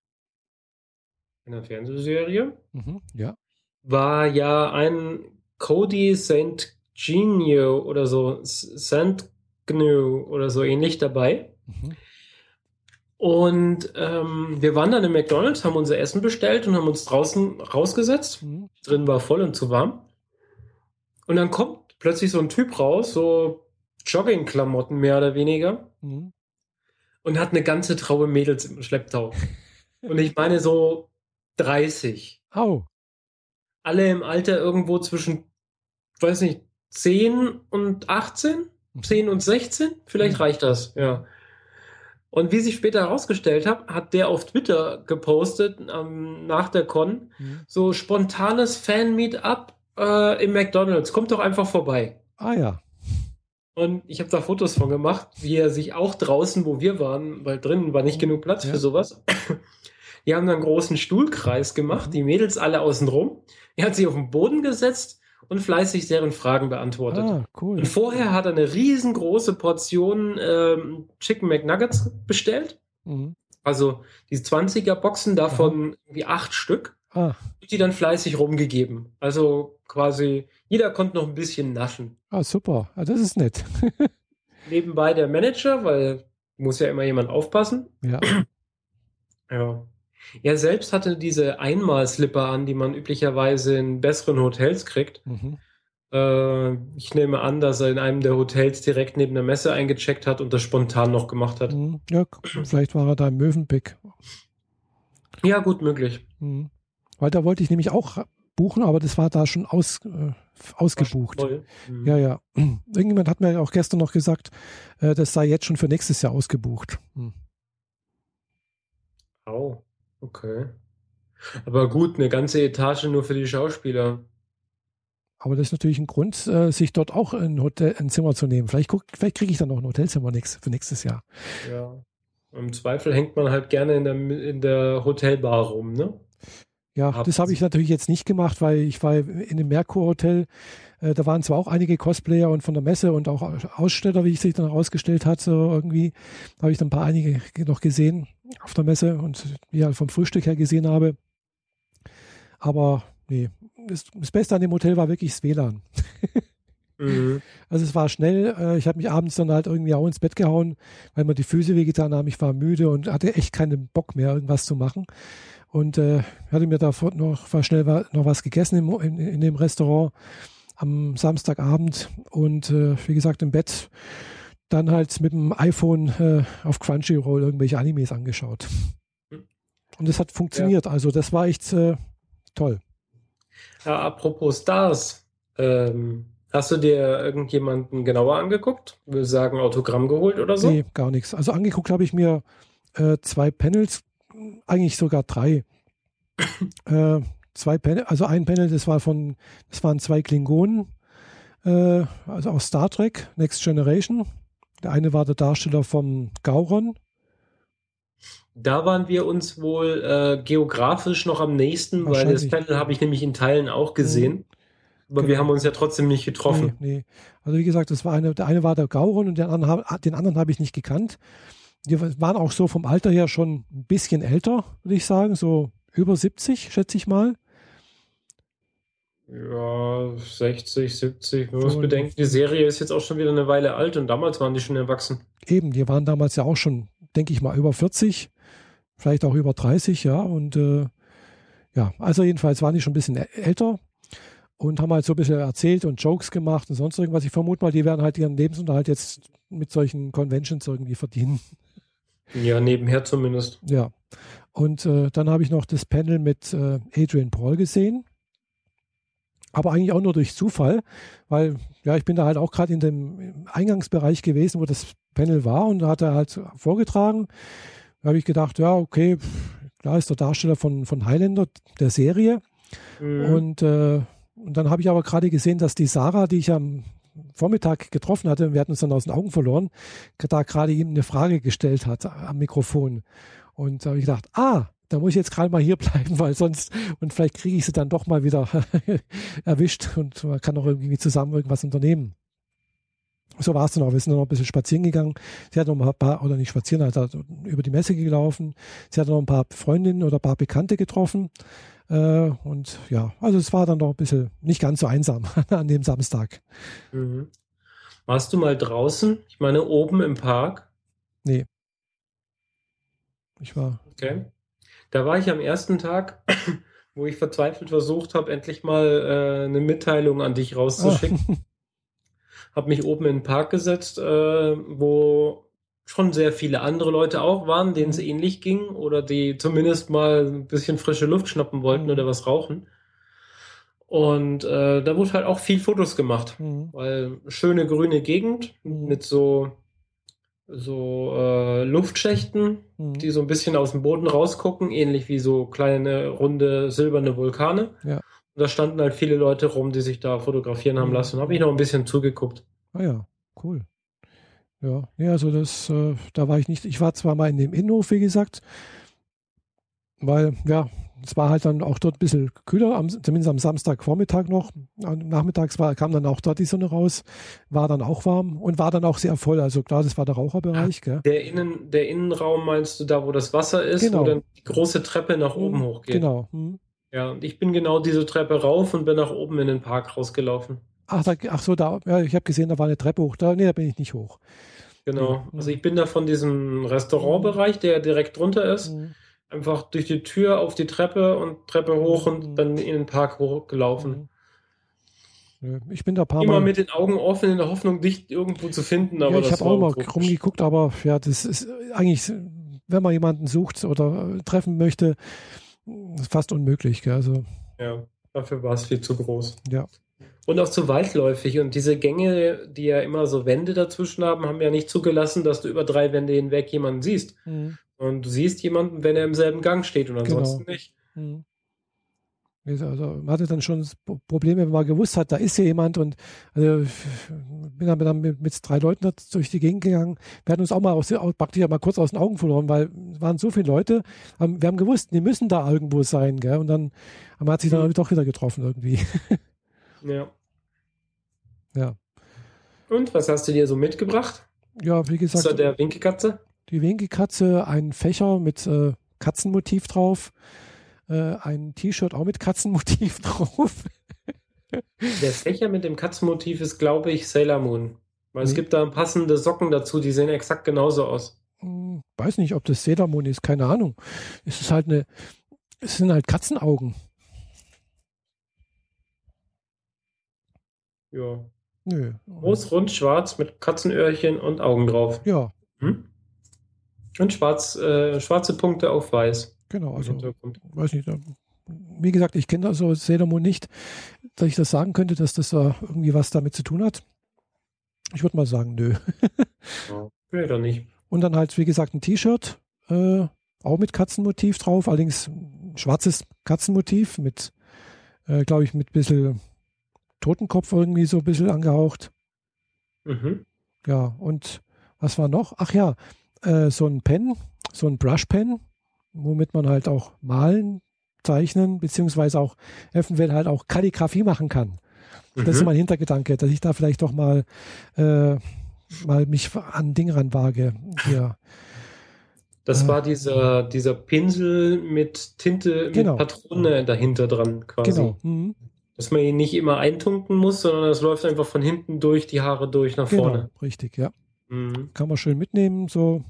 einer Fernsehserie, mhm, ja. war ja ein Cody St. Genio oder so, St. Gnu oder so ähnlich dabei. Mhm. Und ähm, wir waren dann im McDonalds, haben unser Essen bestellt und haben uns draußen rausgesetzt. Mhm. Drin war voll und zu warm. Und dann kommt plötzlich so ein Typ raus, so Joggingklamotten mehr oder weniger. Mhm und hat eine ganze Traube Mädels im Schlepptau. und ich meine so 30. Oh. Alle im Alter irgendwo zwischen, weiß nicht, 10 und 18? 10 mhm. und 16? Vielleicht mhm. reicht das, ja. Und wie sich später herausgestellt hat, hat der auf Twitter gepostet ähm, nach der Con mhm. so spontanes Fan-Meetup äh, im McDonalds. Kommt doch einfach vorbei. Ah ja. Und ich habe da Fotos von gemacht, wie er sich auch draußen, wo wir waren, weil drinnen war nicht genug Platz ja. für sowas. *laughs* Die haben dann einen großen Stuhlkreis gemacht, mhm. die Mädels alle außen rum. Er hat sich auf den Boden gesetzt und fleißig deren Fragen beantwortet. Ah, cool. Und vorher hat er eine riesengroße Portion ähm, Chicken McNuggets bestellt. Mhm. Also diese 20er Boxen, davon Aha. wie acht Stück. Ah. Die dann fleißig rumgegeben. Also quasi, jeder konnte noch ein bisschen naschen. Ah, super. Ah, das ist nett. *laughs* Nebenbei der Manager, weil muss ja immer jemand aufpassen. Ja. Ja. Er selbst hatte diese Einmal-Slipper an, die man üblicherweise in besseren Hotels kriegt. Mhm. Äh, ich nehme an, dass er in einem der Hotels direkt neben der Messe eingecheckt hat und das spontan noch gemacht hat. Mhm. Ja, vielleicht war er da im Mövenpick. Ja, gut möglich. Mhm. Weil da wollte ich nämlich auch buchen, aber das war da schon aus, äh, ausgebucht. Mhm. Ja, ja. *clears throat* Irgendjemand hat mir auch gestern noch gesagt, äh, das sei jetzt schon für nächstes Jahr ausgebucht. Mhm. Oh, okay. Aber gut, eine ganze Etage nur für die Schauspieler. Aber das ist natürlich ein Grund, äh, sich dort auch ein, Hotel, ein Zimmer zu nehmen. Vielleicht, vielleicht kriege ich dann noch ein Hotelzimmer nix, für nächstes Jahr. Ja. Im Zweifel hängt man halt gerne in der, in der Hotelbar rum, ne? Ja, Hab's das habe ich natürlich jetzt nicht gemacht, weil ich war in dem Merkur Hotel. Äh, da waren zwar auch einige Cosplayer und von der Messe und auch Aussteller, wie ich sich dann herausgestellt hat, so irgendwie habe ich dann ein paar einige noch gesehen auf der Messe und ja vom Frühstück her gesehen habe. Aber nee, das, das Beste an dem Hotel war wirklich das WLAN. mhm. *laughs* Also es war schnell. Äh, ich habe mich abends dann halt irgendwie auch ins Bett gehauen, weil mir die Füße wehgetan haben. Ich war müde und hatte echt keinen Bock mehr, irgendwas zu machen und äh, hatte mir davor noch war schnell noch was gegessen im, in, in, dem Restaurant. am Samstagabend und äh, wie gesagt im Bett dann halt mit dem iPhone äh, auf Crunchyroll irgendwelche Animes angeschaut. Und das hat funktioniert. Ja. Also das war echt äh, toll. Ja, apropos Stars, ähm, hast du dir irgendjemanden genauer angeguckt? Will sagen Autogramm geholt oder so? Nee, gar nichts. Also angeguckt habe ich mir äh, zwei Panels, eigentlich sogar drei. *coughs* äh, zwei Panel, also ein Panel, das war von, das waren zwei Klingonen, äh, also aus Star Trek, Next Generation. Der eine war der Darsteller vom Gauron. Da waren wir uns wohl äh, geografisch noch am nächsten, weil das Panel habe ich nämlich in Teilen auch gesehen. Mhm. Aber genau. wir haben uns ja trotzdem nicht getroffen. Nee, nee. Also wie gesagt, das war eine, der eine war der Gauron und den anderen, den anderen habe ich nicht gekannt. Die waren auch so vom Alter her schon ein bisschen älter, würde ich sagen, so über 70, schätze ich mal. Ja, 60, 70. Man muss bedenken, die Serie ist jetzt auch schon wieder eine Weile alt und damals waren die schon erwachsen. Eben, die waren damals ja auch schon, denke ich mal, über 40, vielleicht auch über 30, ja. Und äh, ja, also jedenfalls waren die schon ein bisschen älter und haben halt so ein bisschen erzählt und Jokes gemacht und sonst irgendwas. Ich vermute mal, die werden halt ihren Lebensunterhalt jetzt mit solchen Conventions irgendwie verdienen. Ja, nebenher zumindest. Ja. Und äh, dann habe ich noch das Panel mit äh, Adrian Paul gesehen. Aber eigentlich auch nur durch Zufall, weil ja, ich bin da halt auch gerade in dem Eingangsbereich gewesen, wo das Panel war und da hat er halt vorgetragen. Da habe ich gedacht, ja, okay, klar ist der Darsteller von, von Highlander, der Serie. Mhm. Und, äh, und dann habe ich aber gerade gesehen, dass die Sarah, die ich am Vormittag getroffen hatte, wir hatten uns dann aus den Augen verloren, da gerade ihm eine Frage gestellt hat am Mikrofon. Und da habe ich gedacht, ah, da muss ich jetzt gerade mal hier *laughs* bleiben, weil sonst, und vielleicht kriege ich sie dann doch mal wieder *laughs* erwischt und man kann auch irgendwie zusammen irgendwas unternehmen. So war es dann auch. Wir sind dann noch ein bisschen spazieren gegangen. Sie hat noch ein paar, oder nicht spazieren, halt über die Messe gelaufen. Sie hat noch ein paar Freundinnen oder ein paar Bekannte getroffen. Äh, und ja, also es war dann doch ein bisschen nicht ganz so einsam *laughs* an dem Samstag. Mhm. Warst du mal draußen? Ich meine, oben im Park? Nee. Ich war. Okay. Da war ich am ersten Tag, *clears throat* wo ich verzweifelt versucht habe, endlich mal äh, eine Mitteilung an dich rauszuschicken. *laughs* Oh. habe mich oben in den Park gesetzt, äh, wo schon sehr viele andere Leute auch waren, denen es ähnlich ging oder die zumindest mal ein bisschen frische Luft schnappen wollten oder was rauchen. Und äh, da wurde halt auch viel Fotos gemacht, mhm. weil schöne grüne Gegend mhm. mit so so äh, Luftschächten, mhm. die so ein bisschen aus dem Boden rausgucken, ähnlich wie so kleine runde silberne Vulkane. Ja. Und da standen halt viele Leute rum, die sich da fotografieren haben mhm. lassen. Habe ich noch ein bisschen zugeguckt. Ah ja, cool. Ja, ja also das, äh, da war ich nicht. Ich war zwar mal in dem Innenhof, wie gesagt, weil, ja, es war halt dann auch dort ein bisschen kühler, am, zumindest am Samstagvormittag noch. Nachmittags war, kam dann auch dort die Sonne raus, war dann auch warm und war dann auch sehr voll. Also klar, das war der Raucherbereich. Gell? Der, Innen, der Innenraum meinst du da, wo das Wasser ist, genau. wo dann die große Treppe nach oben mhm, hochgeht? Genau. Mhm. Ja, und ich bin genau diese Treppe rauf und bin nach oben in den Park rausgelaufen. Ach, da, ach so, da, ja, ich habe gesehen, da war eine Treppe hoch. Da, nee, da bin ich nicht hoch. Genau. Mhm. Also ich bin da von diesem Restaurantbereich, der direkt drunter ist, mhm einfach durch die Tür auf die Treppe und Treppe hoch und mhm. dann in den Park hochgelaufen. Mhm. Ich bin da paar Immer Mal mit den Augen offen in der Hoffnung, dich irgendwo zu finden. Aber ja, ich habe auch mal rumgeguckt, aber ja, das ist eigentlich, wenn man jemanden sucht oder äh, treffen möchte, fast unmöglich. Gell? Also, ja, dafür war es viel zu groß. Ja. Und auch zu weitläufig. Und diese Gänge, die ja immer so Wände dazwischen haben, haben ja nicht zugelassen, dass du über drei Wände hinweg jemanden siehst. Mhm. Und du siehst jemanden, wenn er im selben Gang steht und ansonsten genau. nicht. Mhm. Also man hatte dann schon Probleme, wenn man gewusst hat, da ist hier jemand und also, bin dann, mit, mit, drei Leuten durch die Gegend gegangen. Wir hatten uns auch mal aus, praktisch mal kurz aus den Augen verloren, weil es waren so viele Leute. Wir haben gewusst, die müssen da irgendwo sein, gell? Und dann man hat sich dann mhm. doch wieder getroffen irgendwie. *laughs* Ja. Ja. Und was hast du dir so mitgebracht? Ja, wie gesagt. Ist der Winkelkatze? Die Winkelkatze, ein Fächer mit äh, Katzenmotiv drauf, äh, ein T-Shirt auch mit Katzenmotiv *laughs* drauf. Der Fächer mit dem Katzenmotiv ist, glaube ich, Sailor Moon. Weil mhm. es gibt da passende Socken dazu, die sehen exakt genauso aus. Hm, weiß nicht, ob das Sailor Moon ist, keine Ahnung. Es ist halt eine, es sind halt Katzenaugen. Ja. Nö. Groß, rund, schwarz mit Katzenöhrchen und Augen drauf. Ja, Hm? Und schwarz, äh, schwarze Punkte auf weiß. genau. Also, weiß nicht. Wie gesagt, ich kenne also Sailor Moon nicht, dass ich das sagen könnte, dass das da irgendwie was damit zu tun hat. Ich würde mal sagen, nö. *laughs* Ja. Nee, doch nicht. Und dann halt, wie gesagt, ein T-Shirt, äh, auch mit Katzenmotiv drauf, allerdings ein schwarzes Katzenmotiv mit, äh, glaube ich, mit ein bisschen Totenkopf irgendwie so ein bisschen angehaucht. Mhm. Ja, und was war noch? Ach ja, äh, so ein Pen, so ein Brush-Pen, womit man halt auch malen, zeichnen, beziehungsweise auch eventuell halt auch Kalligrafie machen kann. Das ist Mhm. mein Hintergedanke, dass ich da vielleicht doch mal, äh, mal mich an Ding ranwage. Hier. Das Äh. war dieser, dieser Pinsel mit Tinte, mit Genau. Patrone dahinter dran quasi. Genau. Mhm. Dass man ihn nicht immer eintunken muss, sondern es läuft einfach von hinten durch die Haare durch nach Genau, vorne. richtig, ja. Mhm. Kann man schön mitnehmen. So.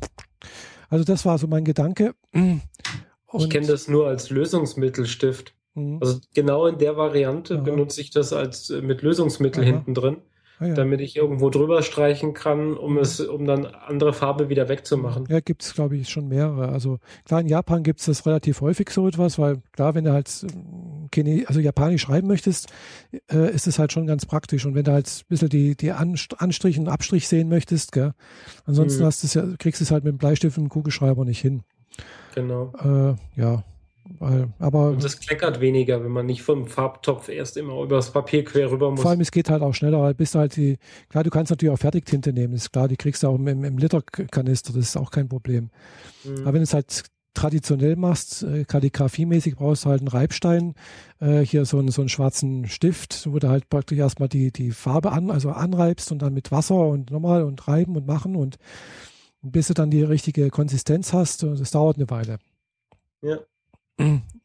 Also das war so mein Gedanke. Ich kenne das nur als Lösungsmittelstift. Mhm. Also genau in der Variante Aha. benutze ich das als äh, mit Lösungsmittel Aha. hinten drin, Ah, ja. damit ich irgendwo drüber streichen kann, um es, um dann andere Farbe wieder wegzumachen. Ja, gibt es, glaube ich, schon mehrere. Also klar, in Japan gibt es das relativ häufig so etwas, weil klar, wenn du halt ähm, Chine also Japanisch schreiben möchtest, äh, ist es halt schon ganz praktisch. Und wenn du halt ein bisschen die, die Anst- Anstrich und Abstrich sehen möchtest, gell, ansonsten Mhm. hast ja, kriegst du es halt mit dem Bleistift und dem Kugelschreiber nicht hin. Genau. Äh, ja, weil, aber Und das kleckert weniger, wenn man nicht vom Farbtopf erst immer übers Papier quer rüber muss. vor allem, es geht halt auch schneller, weil bist du halt die, klar, du kannst natürlich auch Fertigtinte nehmen, ist klar, die kriegst du auch im, im Literkanister, das ist auch kein Problem. Mhm. Aber wenn du es halt traditionell machst, äh, kalligrafiemäßig, brauchst du halt einen Reibstein, äh, hier so einen, so einen schwarzen Stift, wo du halt praktisch erstmal die, die Farbe an, also anreibst und dann mit Wasser und nochmal und reiben und machen und bis du dann die richtige Konsistenz hast, das dauert eine Weile. Ja.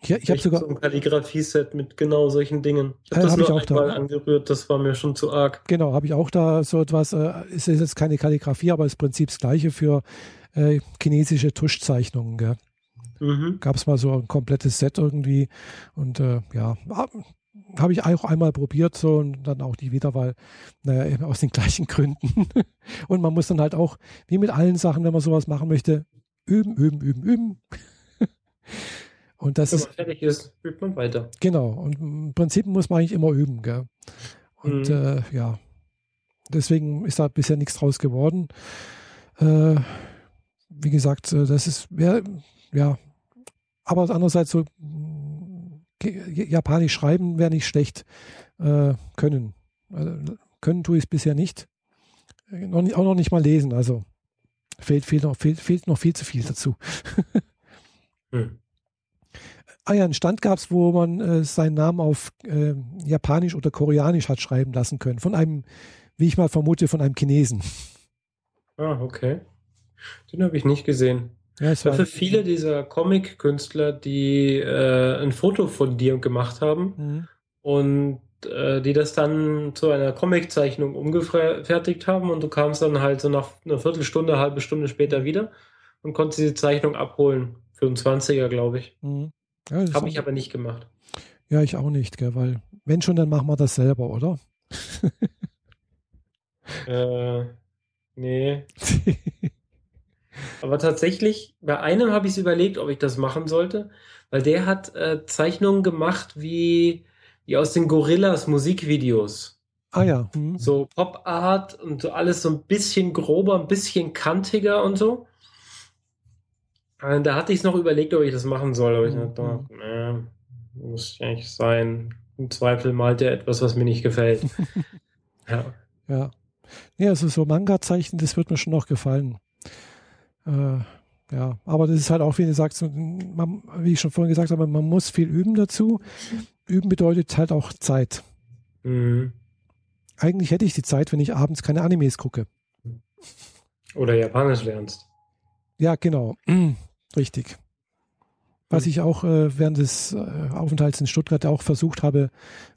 Ich, ich habe sogar, so ein Kalligrafie-Set mit genau solchen Dingen. Ich Äh, habe das hab ich nur auch da. einmal angerührt, das war mir schon zu arg. genau, habe ich auch da so etwas, äh, es ist jetzt keine Kalligrafie, aber das Prinzip das gleiche für äh, chinesische Tuschzeichnungen, gell? Mhm. gab es mal so ein komplettes Set irgendwie und äh, ja, habe ich auch einmal probiert so und dann auch die wieder, weil, naja, eben aus den *laughs* gleichen Gründen. und man muss dann halt auch, wie mit allen Sachen, wenn man sowas machen möchte, üben, üben, üben, üben. Und das Wenn ist, man fertig ist, übt man weiter. genau, und im Prinzip muss man eigentlich immer üben, gell? Und Mhm. äh, ja, deswegen ist da bisher nichts draus geworden. Äh, wie gesagt, äh, das ist, ja, ja, aber andererseits so Japanisch schreiben wäre nicht schlecht äh, können. Also, können tue ich es bisher nicht. Äh, Noch nicht. Auch noch nicht mal lesen, also fehlt, fehlt, noch, fehlt, fehlt noch viel zu viel dazu. *laughs* Hm. Ah ja, einen Stand gab es, wo man äh, seinen Namen auf äh, Japanisch oder Koreanisch hat schreiben lassen können. Von einem, wie ich mal vermute, von einem Chinesen. Ah, okay. Den habe ich nicht gesehen. Ja, war, für viele dieser Comic-Künstler, die äh, ein Foto von dir gemacht haben Mhm. und äh, die das dann zu einer Comiczeichnung umgefertigt haben und du kamst dann halt so nach einer Viertelstunde, halbe Stunde später wieder und konntest die Zeichnung abholen. Für einen 20er, glaube ich. Mhm. Ja, Habe ich aber nicht gemacht. ja, ich auch nicht, gell, weil wenn schon, dann machen wir das selber, oder? *laughs* Äh, nee. *laughs* Aber tatsächlich, bei einem habe ich es überlegt, ob ich das machen sollte, weil der hat äh, Zeichnungen gemacht wie, wie aus den Gorillas Musikvideos. ah ja. Mhm. So Pop Art und so alles so ein bisschen grober, ein bisschen kantiger und so. Äh, da hatte ich es noch überlegt, ob ich das machen soll, aber ich Mhm. dachte, nee, muss ja nicht sein. Im Zweifel malt er etwas, was mir nicht gefällt. *laughs* ja. Ja. Ja, also so Manga-Zeichen, das wird mir schon noch gefallen. Äh, ja, aber das ist halt auch, wie du sagst, man, wie ich schon vorhin gesagt habe, man muss viel üben dazu. Üben bedeutet halt auch Zeit. Mhm. Eigentlich hätte ich die Zeit, wenn ich abends keine Animes gucke. Oder Japanisch lernst. Ja, genau. Richtig. Was ich auch äh, während des äh, Aufenthalts in Stuttgart auch versucht habe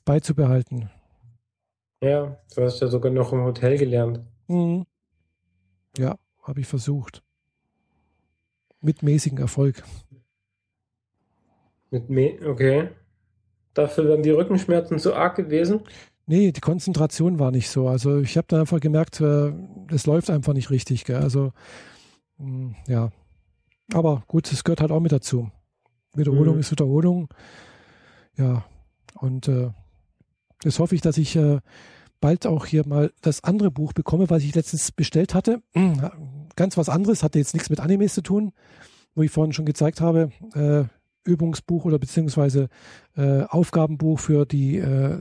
beizubehalten. Ja, du hast ja sogar noch im Hotel gelernt. Mhm. Ja, habe ich versucht. Mit mäßigem Erfolg. Mit Me okay. Dafür wären die Rückenschmerzen zu arg gewesen. Nee, die Konzentration war nicht so. Also ich habe da einfach gemerkt, äh, es läuft einfach nicht richtig. Gell? Also ja, aber gut, es gehört halt auch mit dazu. Wiederholung mhm. ist Wiederholung. Ja, und äh, das hoffe ich, dass ich äh, bald auch hier mal das andere Buch bekomme, was ich letztens bestellt hatte. *clears throat* Ganz was anderes, hatte jetzt nichts mit Animes zu tun, wo ich vorhin schon gezeigt habe. Äh, Übungsbuch oder beziehungsweise äh, Aufgabenbuch für die äh,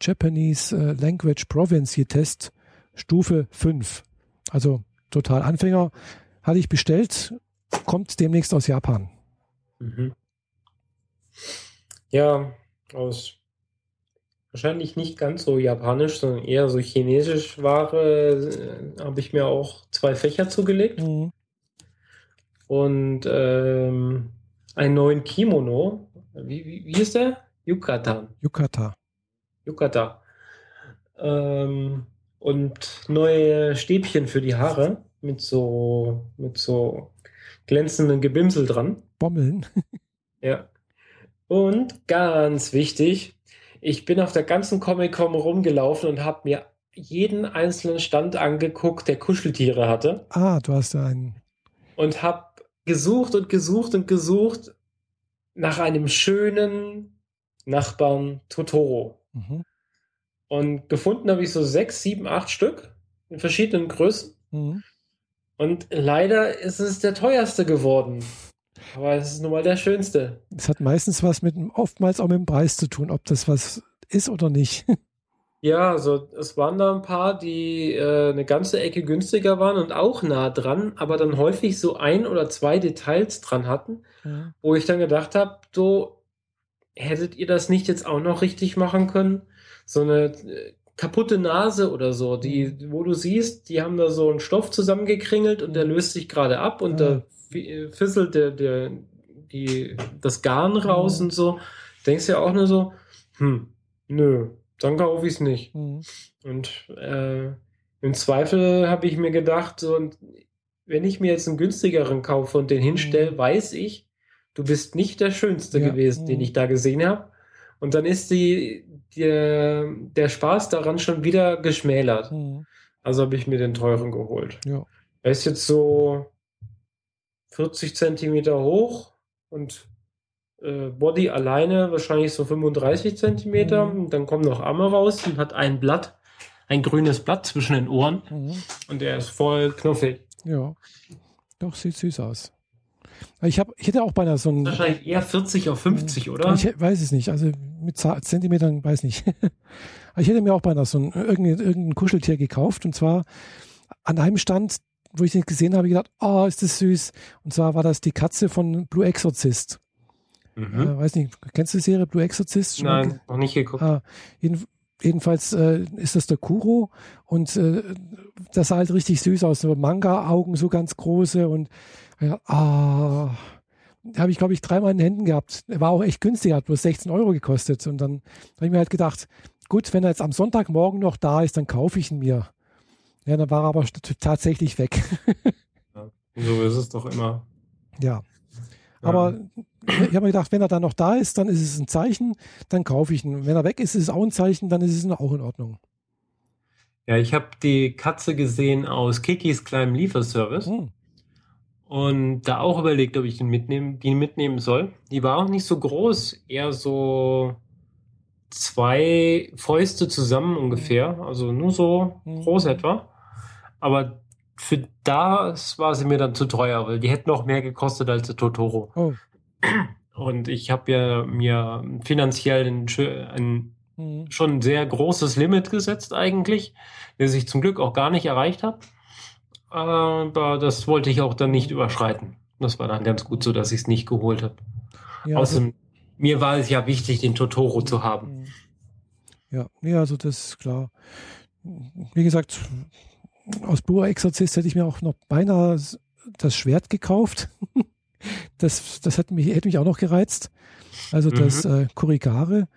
Japanese äh, Language Province Test Stufe 5. Also total Anfänger. Hatte ich bestellt, kommt demnächst aus Japan. Mhm. Ja, aus wahrscheinlich nicht ganz so japanisch, sondern eher so chinesisch Ware äh, habe ich mir auch zwei Fächer zugelegt. Mhm. Und ähm, einen neuen Kimono. Wie, wie, wie ist der? Yukatan. Yukata. Yukata. Ähm, und neue Stäbchen für die Haare mit so, mit so glänzenden Gebimsel dran. Bommeln. *laughs* ja. Und ganz wichtig, ich bin auf der ganzen Comic-Con rumgelaufen und habe mir jeden einzelnen Stand angeguckt, der Kuscheltiere hatte. Ah, du hast da einen. Und habe gesucht und gesucht und gesucht nach einem schönen Nachbarn Totoro. Mhm. Und gefunden habe ich so sechs, sieben, acht Stück in verschiedenen Größen. Mhm. Und leider ist es der teuerste geworden. Aber es ist nun mal der schönste. Es hat meistens was mit, oftmals auch mit dem Preis zu tun, ob das was ist oder nicht. *laughs* Ja, also es waren da ein paar, die äh, eine ganze Ecke günstiger waren und auch nah dran, aber dann häufig so ein oder zwei Details dran hatten, ja. wo ich dann gedacht habe, so hättet ihr das nicht jetzt auch noch richtig machen können? So eine äh, kaputte Nase oder so, die, mhm. wo du siehst, die haben da so einen Stoff zusammengekringelt und der mhm. löst sich gerade ab und ja. da äh, fisselt der, der, die, das Garn raus mhm. und so. Denkst ja auch nur so, hm, nö, dann kaufe ich es nicht. Mhm. Und äh, im Zweifel habe ich mir gedacht, so, wenn ich mir jetzt einen günstigeren kaufe und den hinstelle, mhm. weiß ich, du bist nicht der Schönste ja. gewesen, den mhm. ich da gesehen habe. Und dann ist die, die, der Spaß daran schon wieder geschmälert. Mhm. Also habe ich mir den teuren geholt. Ja. Er ist jetzt so 40 Zentimeter hoch und äh, Body alleine wahrscheinlich so 35 Zentimeter. Mhm. Dann kommen noch Arme raus und hat ein Blatt, ein grünes Blatt zwischen den Ohren. Mhm. Und der ist voll knuffig. Ja, doch, sieht süß aus. Ich, hab, ich hätte auch beinahe so ein. Wahrscheinlich eher 40 auf 50, oder? Ich weiß es nicht. Also mit Zentimetern weiß nicht. *laughs* ich hätte mir auch beinahe so ein irgendein, irgendein Kuscheltier gekauft. Und zwar an einem Stand, wo ich den gesehen habe, gedacht, oh, ist das süß. Und zwar war das die Katze von Blue Exorcist. Mhm. Äh, weiß nicht, kennst du die Serie Blue Exorcist? Schon Nein, noch nicht geguckt. Ah, jeden, jedenfalls äh, ist das der Kuro und äh, das sah halt richtig süß aus. So Manga-Augen, so ganz große und ja, ah, habe ich, glaube ich, dreimal in den Händen gehabt. Er war auch echt günstig, hat bloß 16 Euro gekostet. Und dann habe ich mir halt gedacht, gut, wenn er jetzt am Sonntagmorgen noch da ist, dann kaufe ich ihn mir. Ja, dann war er aber tatsächlich weg. ja, so ist es doch immer. Ja. Aber ich habe mir gedacht, wenn er dann noch da ist, dann ist es ein Zeichen, dann kaufe ich ihn. Wenn er weg ist, ist es auch ein Zeichen, dann ist es auch in Ordnung. Ja, ich habe die Katze gesehen aus Kikis kleinem Lieferservice. Hm. Und da auch überlegt, ob ich den mitnehmen, die mitnehmen soll. Die war auch nicht so groß, eher so zwei Fäuste zusammen ungefähr. Also nur so hm. groß etwa. Aber für das war sie mir dann zu teuer, weil die hätte noch mehr gekostet als der Totoro. Oh. Und ich habe ja mir finanziell ein, ein mhm. schon ein sehr großes Limit gesetzt eigentlich, das ich zum Glück auch gar nicht erreicht habe. Aber das wollte ich auch dann nicht überschreiten. Das war dann ganz gut so, dass ich es nicht geholt habe. Ja, Außerdem, also, mir war es ja wichtig, den Totoro zu haben. Mhm. Ja, ja, also das ist klar. Wie gesagt, aus Blue Exorzist hätte ich mir auch noch beinahe das Schwert gekauft. *laughs* das, das hat mich, hätte mich auch noch gereizt. Also mhm. das äh, Kurigare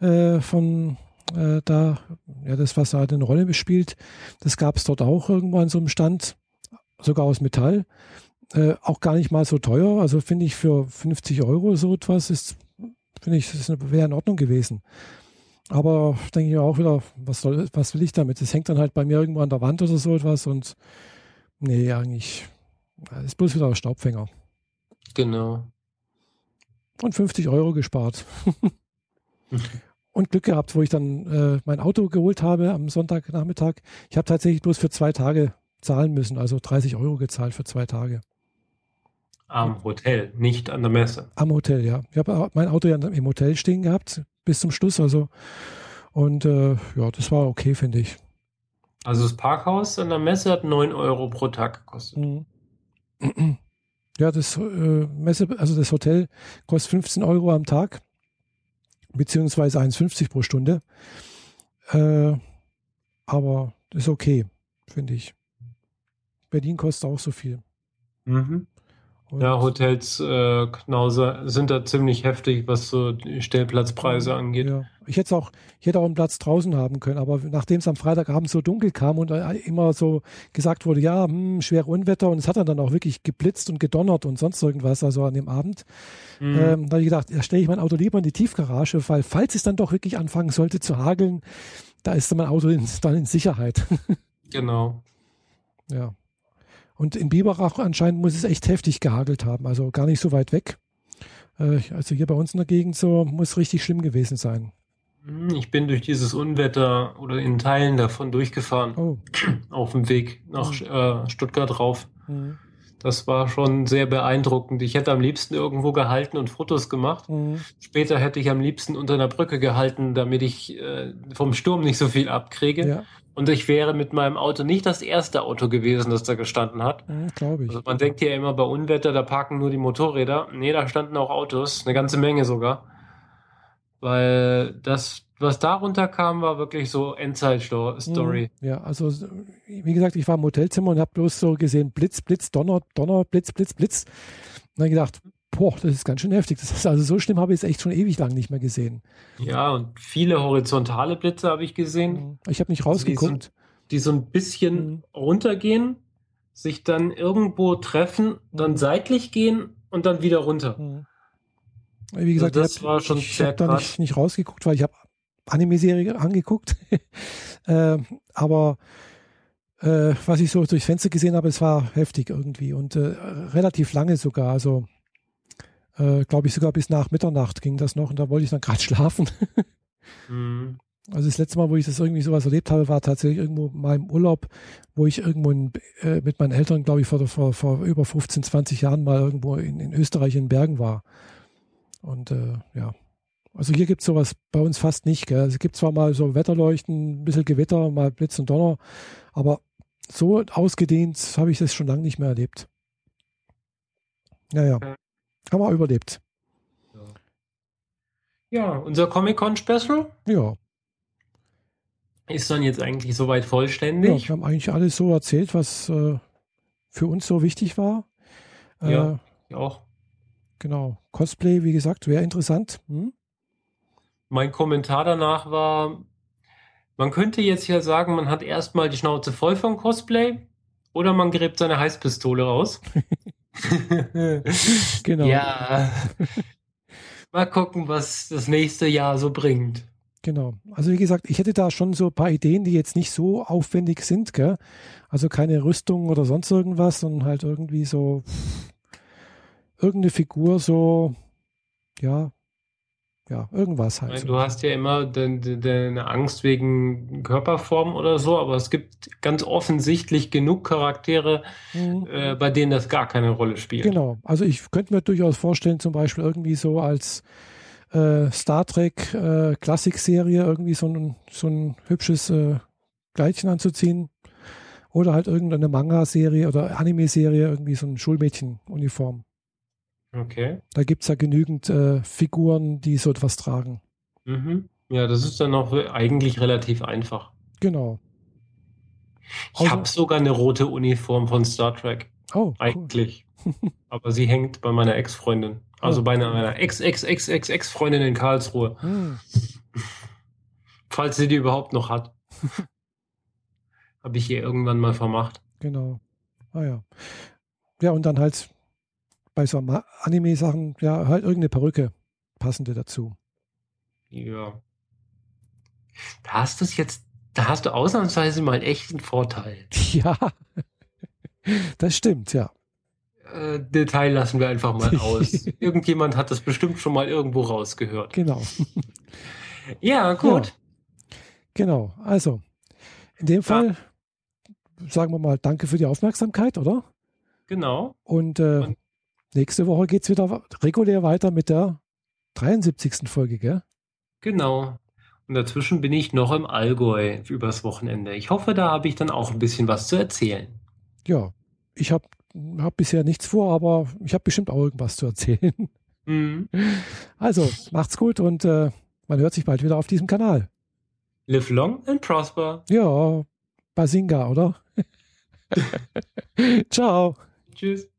äh, von äh, da, ja, das, was da eine Rolle spielt, das gab es dort auch irgendwo an so einem Stand, sogar aus Metall. Äh, auch gar nicht mal so teuer. Also finde ich für 50 Euro so etwas ist, finde ich, das wäre in Ordnung gewesen. Aber denke ich mir auch wieder, was, soll, was will ich damit? Das hängt dann halt bei mir irgendwo an der Wand oder so etwas und nee, eigentlich das ist bloß wieder ein Staubfänger. Genau. Und 50 Euro gespart. *laughs* und Glück gehabt, wo ich dann äh, mein Auto geholt habe am Sonntagnachmittag. Ich habe tatsächlich bloß für zwei Tage zahlen müssen, also 30 Euro gezahlt für zwei Tage. Am Hotel, nicht an der Messe. Am Hotel, ja. Ich habe mein Auto ja im Hotel stehen gehabt, bis zum Schluss. Also, und äh, ja, das war okay, finde ich. Also das Parkhaus an der Messe hat 9 Euro pro Tag gekostet. Mhm. *clears throat* Ja, das äh, Messe, also das Hotel kostet 15 Euro am Tag, beziehungsweise 1,50 pro Stunde. Äh, aber das ist okay, finde ich. Berlin kostet auch so viel. Mhm. Ja, Hotels äh, Knause sind da ziemlich heftig, was so die Stellplatzpreise angeht. Ja. Ich hätte auch, ich hätte auch einen Platz draußen haben können, aber nachdem es am Freitagabend so dunkel kam und immer so gesagt wurde, ja, hm, schwere Unwetter und es hat dann auch wirklich geblitzt und gedonnert und sonst irgendwas, also an dem Abend, mhm. ähm, da habe ich gedacht, ja, stelle ich mein Auto lieber in die Tiefgarage, weil falls es dann doch wirklich anfangen sollte zu hageln, da ist dann mein Auto in, dann in Sicherheit. *laughs* genau. Ja. Und in Biberach anscheinend muss es echt heftig gehagelt haben, also gar nicht so weit weg. Äh, also hier bei uns in der Gegend so muss richtig schlimm gewesen sein. Hm, ich bin durch dieses Unwetter oder in Teilen davon durchgefahren. Oh. *clears throat* Auf dem Weg nach mhm. äh, Stuttgart rauf. Mhm. Das war schon sehr beeindruckend. Ich hätte am liebsten irgendwo gehalten und Fotos gemacht. Mhm. Später hätte ich am liebsten unter einer Brücke gehalten, damit ich äh, vom Sturm nicht so viel abkriege. Ja. Und ich wäre mit meinem Auto nicht das erste Auto gewesen, das da gestanden hat. Mhm, Glaube ich. Also man denkt ja immer bei Unwetter, da parken nur die Motorräder. Nee, da standen auch Autos, eine ganze Menge sogar. Weil das, was darunter kam, war wirklich so Endzeit-Story. Mhm, ja, also wie gesagt, ich war im Hotelzimmer und habe bloß so gesehen, Blitz, Blitz, Donner, Donner, Blitz, Blitz, Blitz. Und dann gedacht, boah, das ist ganz schön heftig. Das ist also so schlimm habe ich es echt schon ewig lang nicht mehr gesehen. Ja, und viele horizontale Blitze habe ich gesehen. Mhm. Ich habe nicht rausgeguckt. Also die, so, die, so, ein bisschen mhm. runtergehen, sich dann irgendwo treffen, dann mhm. seitlich gehen und dann wieder runter. Mhm. Wie gesagt, also das hab, war schon ich habe da nicht, nicht, rausgeguckt, weil ich habe Anime-Serie angeguckt. *laughs* äh, aber äh, was ich so durchs Fenster gesehen habe, es war heftig irgendwie und äh, relativ lange sogar. Also äh, glaube ich, sogar bis nach Mitternacht ging das noch und da wollte ich dann gerade *laughs* schlafen. mhm. Also das letzte Mal, wo ich das irgendwie sowas erlebt habe, war tatsächlich irgendwo mal im Urlaub, wo ich irgendwo in, äh, mit meinen Eltern, glaube ich, vor, vor, vor über 15, 20 Jahren mal irgendwo in, in Österreich in Bergen war. Und äh, ja, also hier gibt es sowas bei uns fast nicht. Gell? Es gibt zwar mal so Wetterleuchten, ein bisschen Gewitter, mal Blitz und Donner, aber so ausgedehnt habe ich das schon lange nicht mehr erlebt. Naja. Haben wir überlebt. Ja, unser Comic-Con-Special? Ja. Ist dann jetzt eigentlich soweit vollständig? Ja, wir haben eigentlich alles so erzählt, was äh, für uns so wichtig war. Äh, ja, ich auch. Genau. Cosplay, wie gesagt, wäre interessant. Hm? Mein Kommentar danach war, man könnte jetzt ja sagen, man hat erstmal die Schnauze voll von Cosplay oder man gräbt seine Heißpistole raus. *laughs* *laughs* genau. Ja. Mal gucken, was das nächste Jahr so bringt. Genau. Also wie gesagt, ich hätte da schon so ein paar Ideen, die jetzt nicht so aufwendig sind, gell? Also keine Rüstung oder sonst irgendwas, sondern halt irgendwie so irgendeine Figur so, ja, ja, irgendwas halt. Meine, du hast ja immer deine Angst wegen Körperform oder so, aber es gibt ganz offensichtlich genug Charaktere, mhm. äh, bei denen das gar keine Rolle spielt. Genau, also ich könnte mir durchaus vorstellen, zum Beispiel irgendwie so als äh, Star Trek äh, Klassik-Serie irgendwie so ein, so ein hübsches äh, Kleidchen anzuziehen. Oder halt irgendeine Manga-Serie oder Anime-Serie, irgendwie so ein Schulmädchen-Uniform. Okay. Da gibt es ja genügend äh, Figuren, die so etwas tragen. Mhm. Ja, das ist dann auch eigentlich relativ einfach. Genau. Ich also, habe sogar eine rote Uniform von Star Trek. Oh, eigentlich. Cool. *laughs* Aber sie hängt bei meiner Ex-Freundin. Also oh. bei einer Ex-Ex-Ex-Ex-Ex-Freundin in Karlsruhe. Hm. *laughs* Falls sie die überhaupt noch hat. *laughs* habe ich ihr irgendwann mal vermacht. Genau. Ah ja. Ja, und dann halt bei so Anime-Sachen, ja, halt irgendeine Perücke passende dazu. Ja. Da hast du es jetzt, da hast du ausnahmsweise mal echt einen Vorteil. *laughs* Ja, das stimmt, ja. Äh, Detail lassen wir einfach mal *laughs* aus. Irgendjemand hat das bestimmt schon mal irgendwo rausgehört. Genau. *laughs* Ja, gut. Ja, genau. Also, in dem Fall ja. sagen wir mal Danke für die Aufmerksamkeit, oder? Genau. Und, äh, Und nächste Woche geht es wieder regulär weiter mit der 73. Folge, gell? Genau. Und dazwischen bin ich noch im Allgäu übers Wochenende. Ich hoffe, da habe ich dann auch ein bisschen was zu erzählen. Ja, ich habe hab bisher nichts vor, aber ich habe bestimmt auch irgendwas zu erzählen. Mhm. Also, macht's gut und äh, man hört sich bald wieder auf diesem Kanal. Live long and prosper. Ja, Basinga, oder? *laughs* *laughs* Ciao. Tschüss.